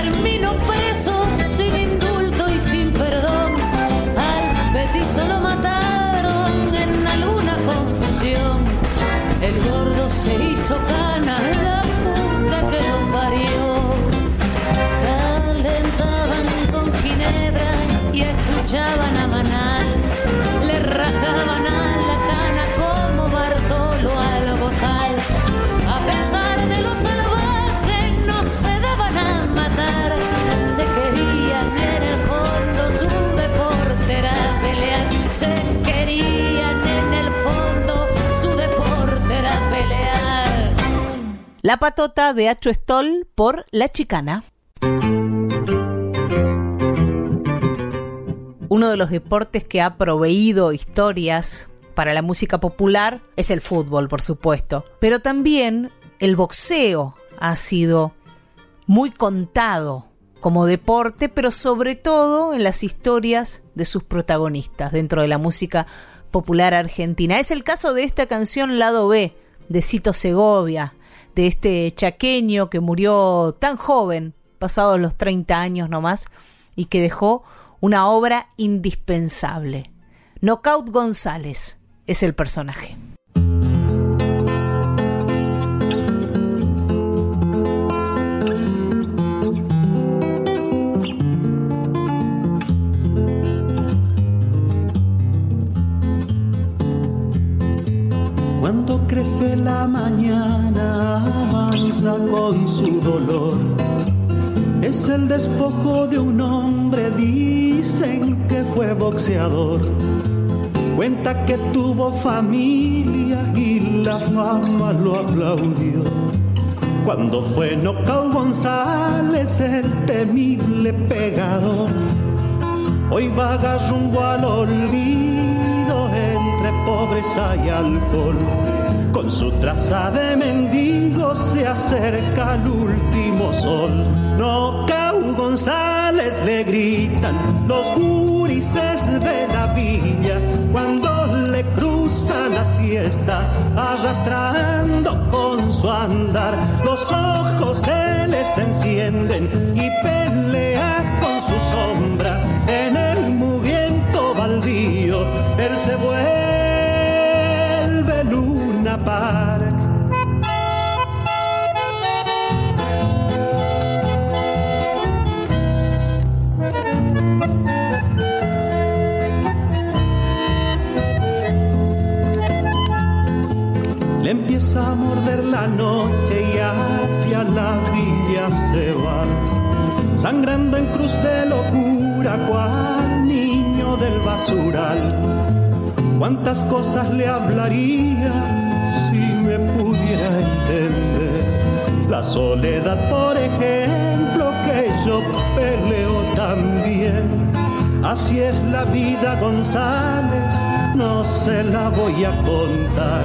chino terminó preso sin indulto y sin perdón. Al petizo lo mataron en alguna confusión. El gordo se hizo cana, la puta que lo parió. Calentaban con ginebra y escuchaban a Manal. Le rajaban a Se querían en el fondo, su deporte era pelear. La patota de Hacho Stoll por La Chicana. Uno de los deportes que ha proveído historias para la música popular es el fútbol, por supuesto. Pero también el boxeo ha sido muy contado como deporte, pero sobre todo en las historias de sus protagonistas dentro de la música popular argentina. Es el caso de esta canción Lado B de Cito Segovia, de este chaqueño que murió tan joven, pasados los 30 años nomás, y que dejó una obra indispensable. Knockout González es el personaje. Cuando crece la mañana avanza con su dolor. Es el despojo de un hombre, dicen que fue boxeador. Cuenta que tuvo familia y la fama lo aplaudió. Cuando fue Nocao González el temible pegador. Hoy vaga rumbo al olvido entre pobreza y alcohol. Con su traza de mendigo se acerca el último sol. No Cau González le gritan los gurises de la villa cuando le cruza la siesta, arrastrando con su andar. Los ojos se les encienden y pelea a morder la noche y hacia la villa se va, sangrando en cruz de locura, cual niño del basural. Cuántas cosas le hablaría si me pudiera entender. La soledad, por ejemplo, que yo peleo también. Así es la vida, González no se la voy a contar.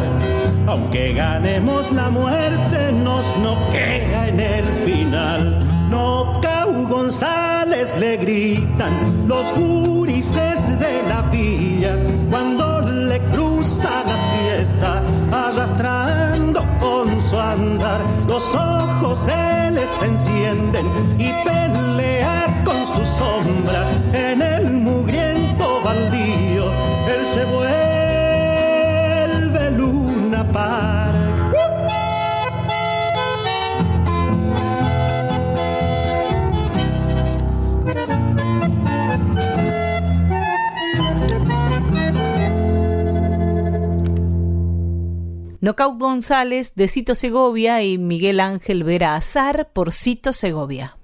Aunque ganemos la muerte, nos queda en el final. No, Cau González le gritan los gurises de la villa cuando le cruza la siesta, arrastrando con su andar. Los ojos se les encienden y pelea con su sombra en el Nocaut González de Cito Segovia y Miguel Ángel Vera Azar por Cito Segovia.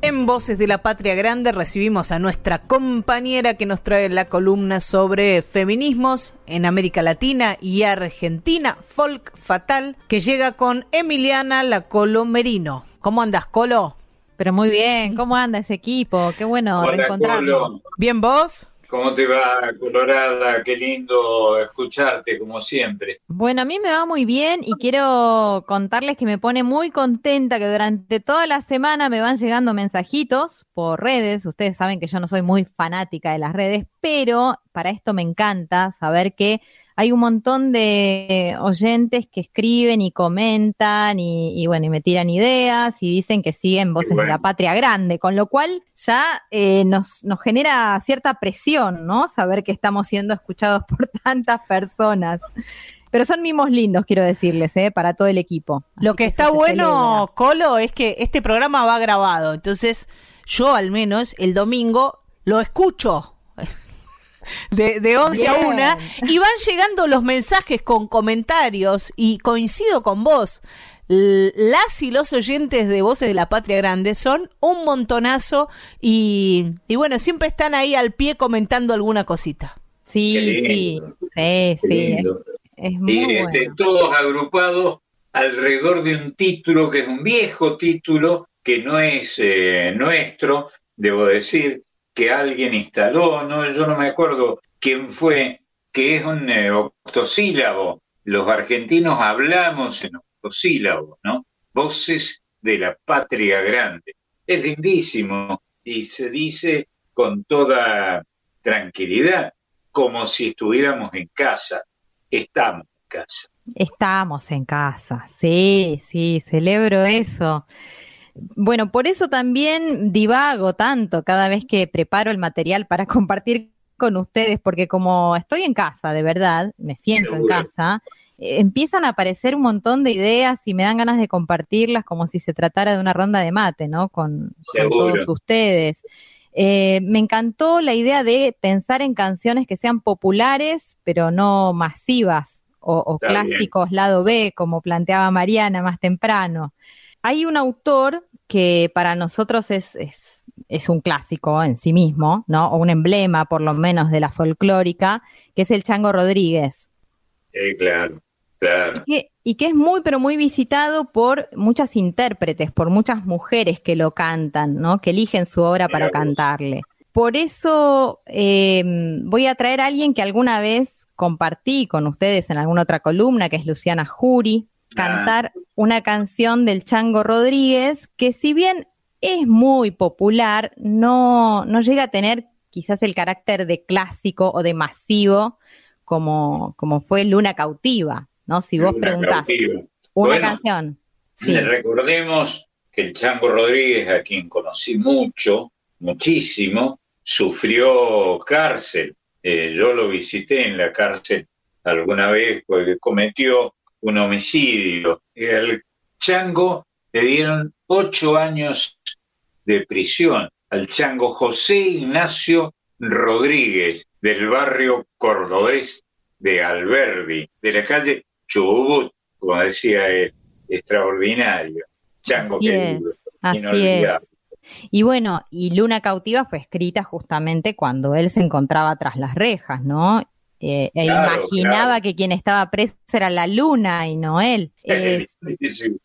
En Voces de la Patria Grande recibimos a nuestra compañera que nos trae la columna sobre feminismos en América Latina y Argentina, Folk Fatal, que llega con Emiliana La Colo Merino. ¿Cómo andas, Colo? Pero muy bien, ¿cómo anda ese equipo? Qué bueno reencontrarnos. ¿Bien vos? ¿Cómo te va, Colorada? Qué lindo escucharte, como siempre. Bueno, a mí me va muy bien y quiero contarles que me pone muy contenta que durante toda la semana me van llegando mensajitos por redes. Ustedes saben que yo no soy muy fanática de las redes, pero para esto me encanta saber que hay un montón de oyentes que escriben y comentan y, bueno, y me tiran ideas y dicen que siguen Voces de la Patria Grande, con lo cual ya eh, nos, nos genera cierta presión, ¿no? Saber que estamos siendo escuchados por tantas personas. Pero son mimos lindos, quiero decirles, ¿eh? para todo el equipo. Lo que, está bueno, Colo, es que este programa va grabado. Entonces, yo al menos el domingo lo escucho de, de 11 a 1 y van llegando los mensajes con comentarios y coincido con vos. Las y los oyentes de Voces de la Patria Grande son un montonazo y, y bueno, siempre están ahí al pie comentando alguna cosita. Sí, sí, sí, sí. Es, muy y este, todos agrupados alrededor de un título que es un viejo título que no es eh, nuestro, debo decir, que alguien instaló, no, yo no me acuerdo quién fue, que es un eh, octosílabo. Los argentinos hablamos en octosílabo, ¿no? Voces de la patria grande. Es lindísimo y se dice con toda tranquilidad, como si estuviéramos en casa. Estamos en casa. Estamos en casa, sí, sí, celebro eso. Bueno, por eso también divago tanto cada vez que preparo el material para compartir con ustedes, porque como estoy en casa, de verdad, me siento en casa, eh, empiezan a aparecer un montón de ideas y me dan ganas de compartirlas como si se tratara de una ronda de mate, ¿no? Con, todos ustedes. Eh, me encantó la idea de pensar en canciones que sean populares, pero no masivas, o clásicos lado B, como planteaba Mariana más temprano. Hay un autor que para nosotros es, es, un clásico en sí mismo, ¿no? O un emblema, por lo menos, de la folclórica, que es el Chango Rodríguez. Sí, claro, claro. Y que, es muy, pero muy visitado por muchas intérpretes, por muchas mujeres que lo cantan, ¿no? Que eligen su obra para cantarle. Por eso eh, voy a traer a alguien que alguna vez compartí con ustedes en alguna otra columna, que es Luciana Jury, cantar una canción del Chango Rodríguez que si bien es muy popular, no, no llega a tener quizás el carácter de clásico o de masivo como, como fue Luna Cautiva, ¿no? Si vos preguntás una canción. Recordemos que el Chango Rodríguez, a quien conocí mucho, muchísimo, sufrió cárcel. Eh, yo lo visité en la cárcel alguna vez porque cometió un homicidio. Al Chango le dieron ocho años de prisión al Chango José Ignacio Rodríguez del barrio cordobés de Alberdi, de la calle Chubut, como decía él, extraordinario. Chango Así querido, es, así. Y bueno, y Luna Cautiva fue escrita justamente cuando él se encontraba tras las rejas, ¿no? Eh, e Claro, imaginaba claro. que quien estaba preso era la luna y no él. Es- Lindísimo.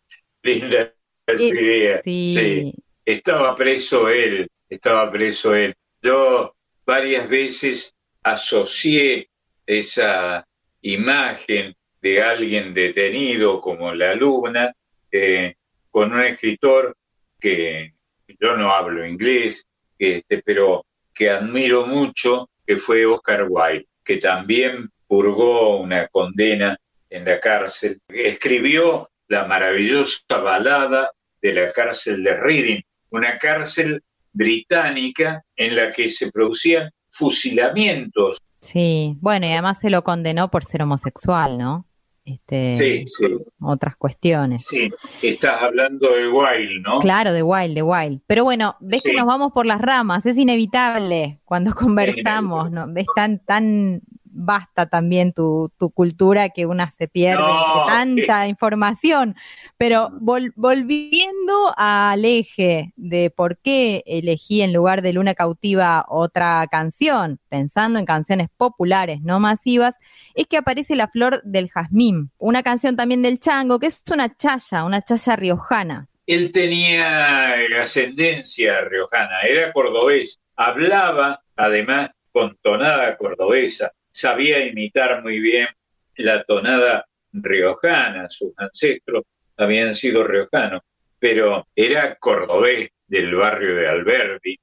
Linda Eh, idea. sí. Sí. Estaba preso él, estaba preso él. Yo varias veces asocié esa imagen de alguien detenido como la luna eh, con un escritor que yo no hablo inglés, este, pero que admiro mucho, que fue Oscar Wilde, que también purgó una condena en la cárcel. Escribió la maravillosa balada de la cárcel de Reading, una cárcel británica en la que se producían fusilamientos. Sí, bueno, y además se lo condenó por ser homosexual, ¿no? Este, Sí, sí, Otras cuestiones. sí. Estás hablando de Wilde, ¿no? Claro, de Wild, de Wild. Pero bueno, ves Sí. que nos vamos por las ramas, es inevitable cuando conversamos, ¿no? Ves tan, tan vasta también tu, tu cultura que una se pierde No, de tanta información. Pero vol- volviendo al eje de por qué elegí en lugar de Luna Cautiva otra canción, pensando en canciones populares, no masivas, es que aparece La Flor del Jazmín, una canción también del Chango, que es una chaya, una chaya riojana. Él tenía ascendencia riojana, era cordobés, hablaba además con tonada cordobesa, sabía imitar muy bien la tonada riojana, sus ancestros habían sido riojanos, pero era cordobés del barrio de Alberdi.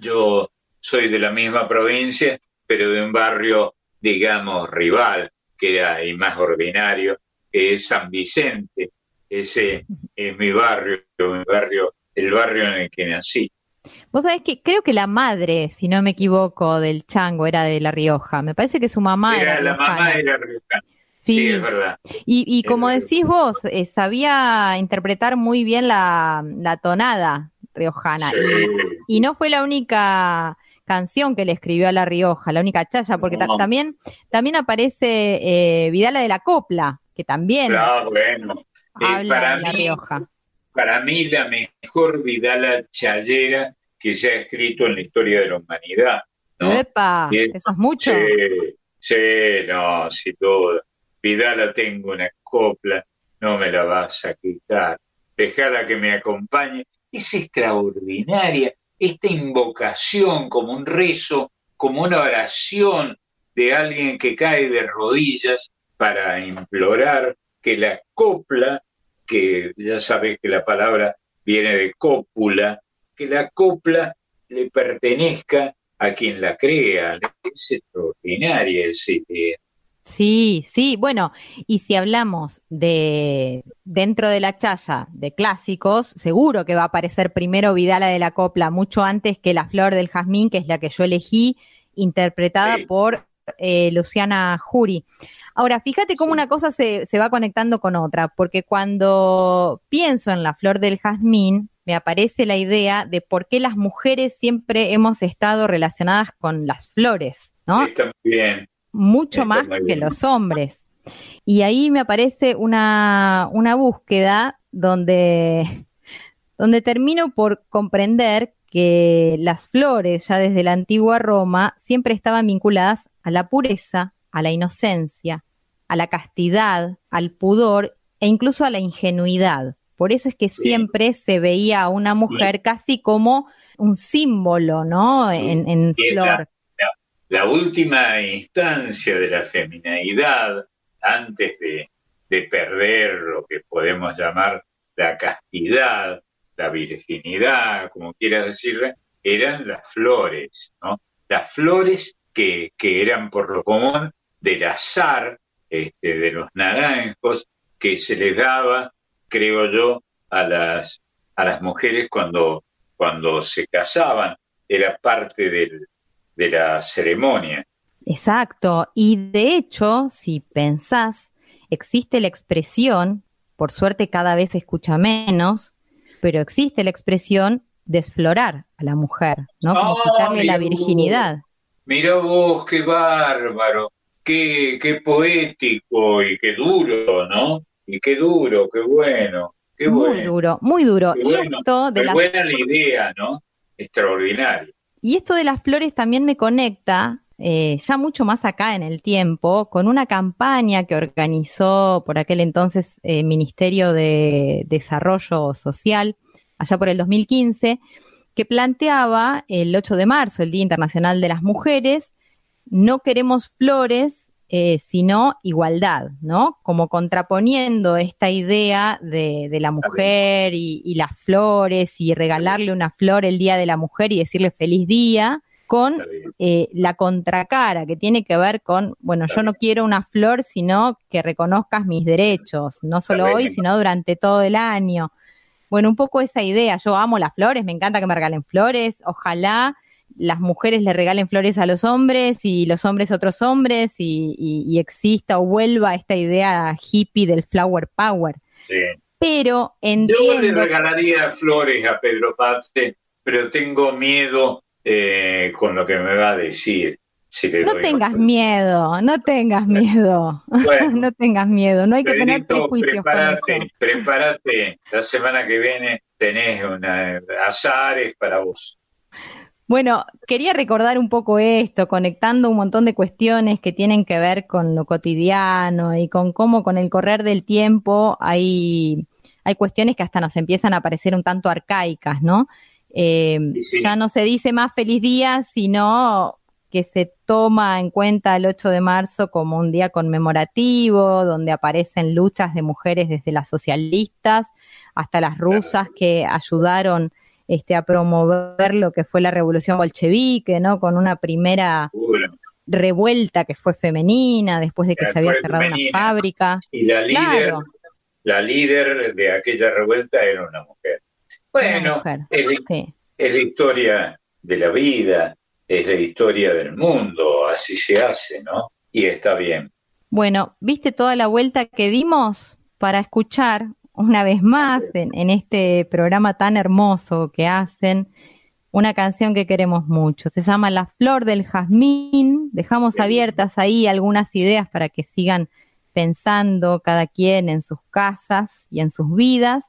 Yo soy de la misma provincia, pero de un barrio, digamos, rival, que era más ordinario, que es San Vicente. Ese es mi barrio, mi barrio, el barrio en el que nací. Vos sabés que creo que la madre, si no me equivoco, del chango era de La Rioja. Me parece que su mamá era, Era, la riojana. mamá era riojana. Sí. Sí, es verdad. Y, y como decís vos, eh, sabía interpretar muy bien la, la tonada riojana. Sí. Y, y no fue la única canción que le escribió a La Rioja, la única chaya, porque ta- también, también aparece eh, Vidala de la Copla, que también Claro, bueno. Eh, habla para, de La mí, Rioja. Para mí, la mejor Vidala chayera que se ha escrito en la historia de la humanidad. ¿no? ¡Epa! Es- Eso es mucho. Sí, sí, no, sin duda. Vidala tengo una copla, no me la vas a quitar. Dejala que me acompañe. Es extraordinaria esta invocación como un rezo, como una oración de alguien que cae de rodillas para implorar que la copla, que ya sabes que la palabra viene de cópula, que la copla le pertenezca a quien la crea. Es extraordinaria esa idea. Sí, sí, bueno, y si hablamos de dentro de la chaya de clásicos, seguro que va a aparecer primero Vidala de la Copla, mucho antes que La Flor del Jazmín, que es la que yo elegí, interpretada Sí. por eh, Luciana Jury. Ahora, fíjate cómo una cosa se, se va conectando con otra, porque cuando pienso en La Flor del Jazmín, me aparece la idea de por qué las mujeres siempre hemos estado relacionadas con las flores, ¿no? Está bien. mucho Está más que los hombres. Y ahí me aparece una, una búsqueda donde, donde termino por comprender que las flores, ya desde la antigua Roma, siempre estaban vinculadas a la pureza, a la inocencia, a la castidad, al pudor e incluso a la ingenuidad. Por eso es que siempre se veía a una mujer casi como un símbolo, ¿no? En, en la- flor. la última instancia de la feminidad antes de, de perder lo que podemos llamar la castidad, la virginidad, como quieras decirle, eran las flores, ¿no? Las flores que, que eran por lo común del azar, este, de los naranjos, que se les daba, creo yo, a las, a las mujeres cuando, cuando se casaban, era parte del, de la ceremonia. Exacto. Y de hecho, si pensás, existe la expresión, por suerte cada vez se escucha menos, pero existe la expresión desflorar a la mujer, ¿no? Como Ah, quitarle la virginidad. Mira vos, qué bárbaro. Qué, qué poético y qué duro, ¿no? Y qué duro, qué bueno. Qué muy bueno. duro, muy duro. Qué Y bueno, esto de qué las buena la idea, ¿no? Extraordinario. Y esto de las flores también me conecta, eh, ya mucho más acá en el tiempo, con una campaña que organizó por aquel entonces eh, Ministerio de Desarrollo Social, allá por el 2015, que planteaba el 8 de marzo, el Día Internacional de las Mujeres, no queremos flores, eh, sino igualdad, ¿no? Como contraponiendo esta idea de, de la mujer y, y las flores y regalarle una flor el Día de la Mujer y decirle feliz día, con eh, la contracara que tiene que ver con, bueno, yo no quiero una flor, sino que reconozcas mis derechos, no solo hoy, sino durante todo el año. Bueno, un poco esa idea, yo amo las flores, me encanta que me regalen flores, ojalá las mujeres le regalen flores a los hombres y los hombres a otros hombres y, y- y exista o vuelva esta idea hippie del flower power. Sí. Pero Yo le entiendo, regalaría flores a Pedro Pazzi, pero tengo miedo eh, con lo que me va a decir. Si no tengas miedo, no tengas miedo, Bueno. no tengas miedo, no hay que tener prejuicios con eso. prepárate, prepárate. La semana que viene tenés una, azares para vos. Bueno, quería recordar un poco esto, conectando un montón de cuestiones que tienen que ver con lo cotidiano y con cómo con el correr del tiempo hay, hay cuestiones que hasta nos empiezan a parecer un tanto arcaicas, ¿no? Eh, sí. Ya no se dice más feliz día, sino que se toma en cuenta el 8 de marzo como un día conmemorativo, donde aparecen luchas de mujeres desde las socialistas hasta las rusas que ayudaron este, a promover lo que fue la revolución bolchevique, ¿no? Con una primera revuelta que fue femenina, después de que se había cerrado femenina. una fábrica. Y la líder, Claro. la líder de aquella revuelta era una mujer. Bueno, mujer, es, la- sí. es la historia de la vida, es la historia del mundo, así se hace, ¿no? Y está bien. Bueno, ¿viste toda la vuelta que dimos para escuchar una vez más en, en este programa tan hermoso que hacen una canción que queremos mucho? Se llama La Flor del Jazmín. Dejamos abiertas ahí algunas ideas para que sigan pensando cada quien en sus casas y en sus vidas.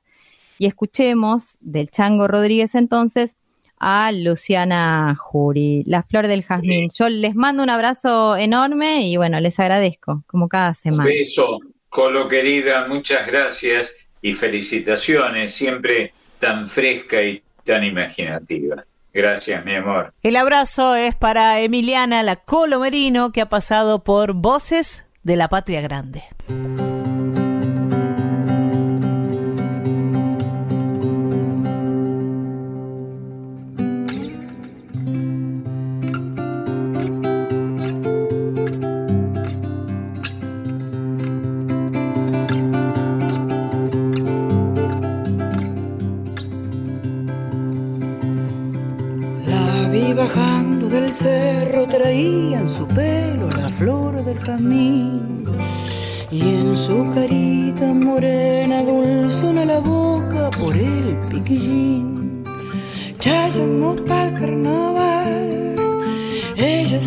Y escuchemos del Chango Rodríguez entonces a Luciana Jury, La Flor del Jazmín. Yo les mando un abrazo enorme y bueno, les agradezco como cada Un semana. beso, Colo querida, muchas gracias y felicitaciones, siempre tan fresca y tan imaginativa. Gracias, mi amor. El abrazo es para Emiliana La Colomerino, que ha pasado por Voces de la Patria Grande.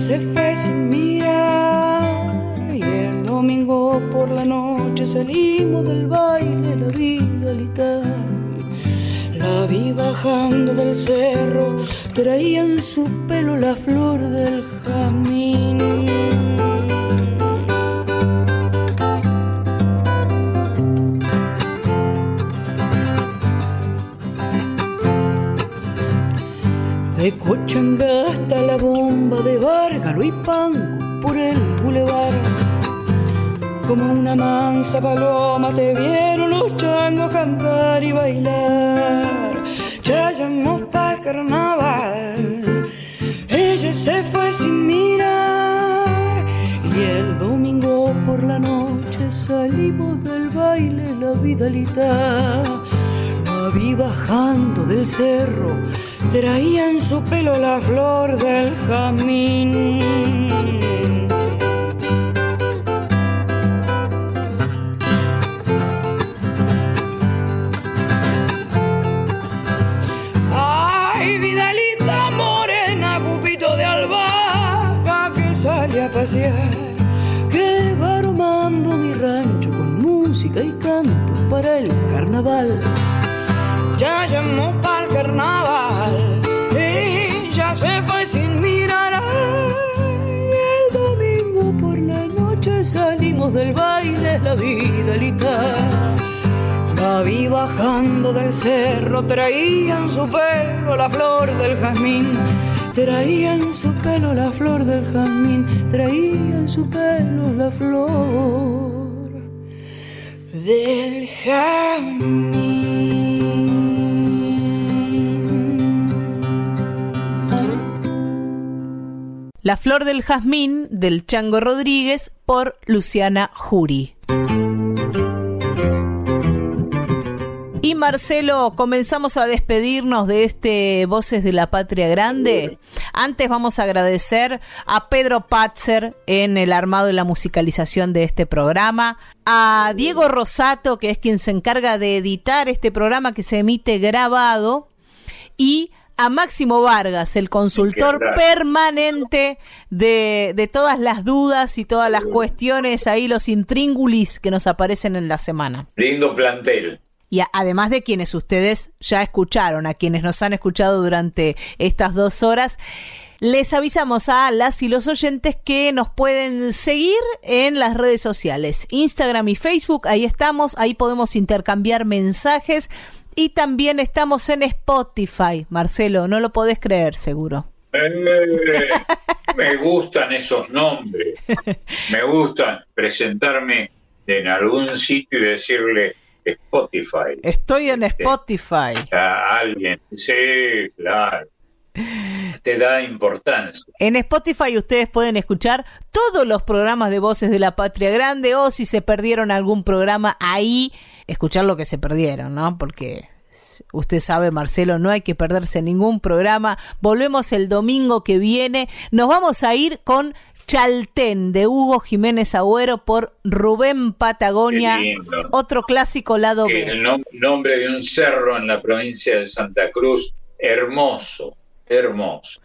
Se fue sin mirar. Y el domingo por la noche salimos del baile, la vida lital. La vi bajando del cerro, traía en su pelo la flor del jazmín del Chango Rodríguez por Luciana Jury. Y Marcelo, comenzamos a despedirnos de este Voces de la Patria Grande. Antes vamos a agradecer a Pedro Patzer en el armado y la musicalización de este programa, a Diego Rosato, que es quien se encarga de editar este programa que se emite grabado, y a Máximo Vargas, el consultor permanente de, de, todas las dudas y todas las cuestiones, ahí los intríngulis que nos aparecen en la semana. Lindo plantel. Y además de quienes ustedes ya escucharon, a quienes nos han escuchado durante estas dos horas, les avisamos a las y los oyentes que nos pueden seguir en las redes sociales, Instagram y Facebook, ahí estamos, ahí podemos intercambiar mensajes y también estamos en Spotify, Marcelo, no lo podés creer seguro. Eh, me gustan esos nombres, me gustan presentarme en algún sitio y decirle Spotify. Estoy en este, Spotify. A alguien, sí, claro. Te da importancia. En Spotify ustedes pueden escuchar todos los programas de Voces de la Patria Grande o si se perdieron algún programa ahí, escuchar lo que se perdieron, ¿no? Porque Usted sabe, Marcelo, no hay que perderse ningún programa. Volvemos el domingo que viene. Nos vamos a ir con Chaltén de Hugo Jiménez Agüero por Rubén Patagonia, otro clásico lado B. El nombre de un cerro en la provincia de Santa Cruz, hermoso, hermoso.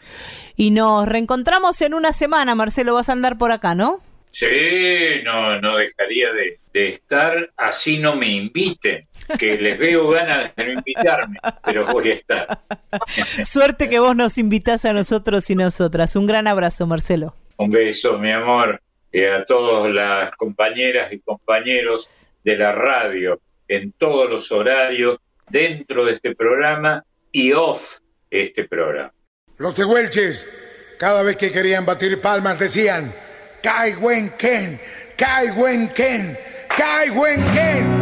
Y nos reencontramos en una semana, Marcelo, vas a andar por acá, ¿no? Sí, no, no dejaría de, estar, así no me inviten, que les veo ganas de no invitarme, pero voy a estar. Suerte que vos nos invitás a nosotros y nosotras. Un gran abrazo, Marcelo. Un beso, mi amor, y a todas las compañeras y compañeros de la radio, en todos los horarios, dentro de este programa y off este programa. Los de Huelches, cada vez que querían batir palmas, decían, Kai Wen Ken, Kai Wen Ken, Kai Wen Ken.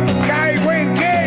madre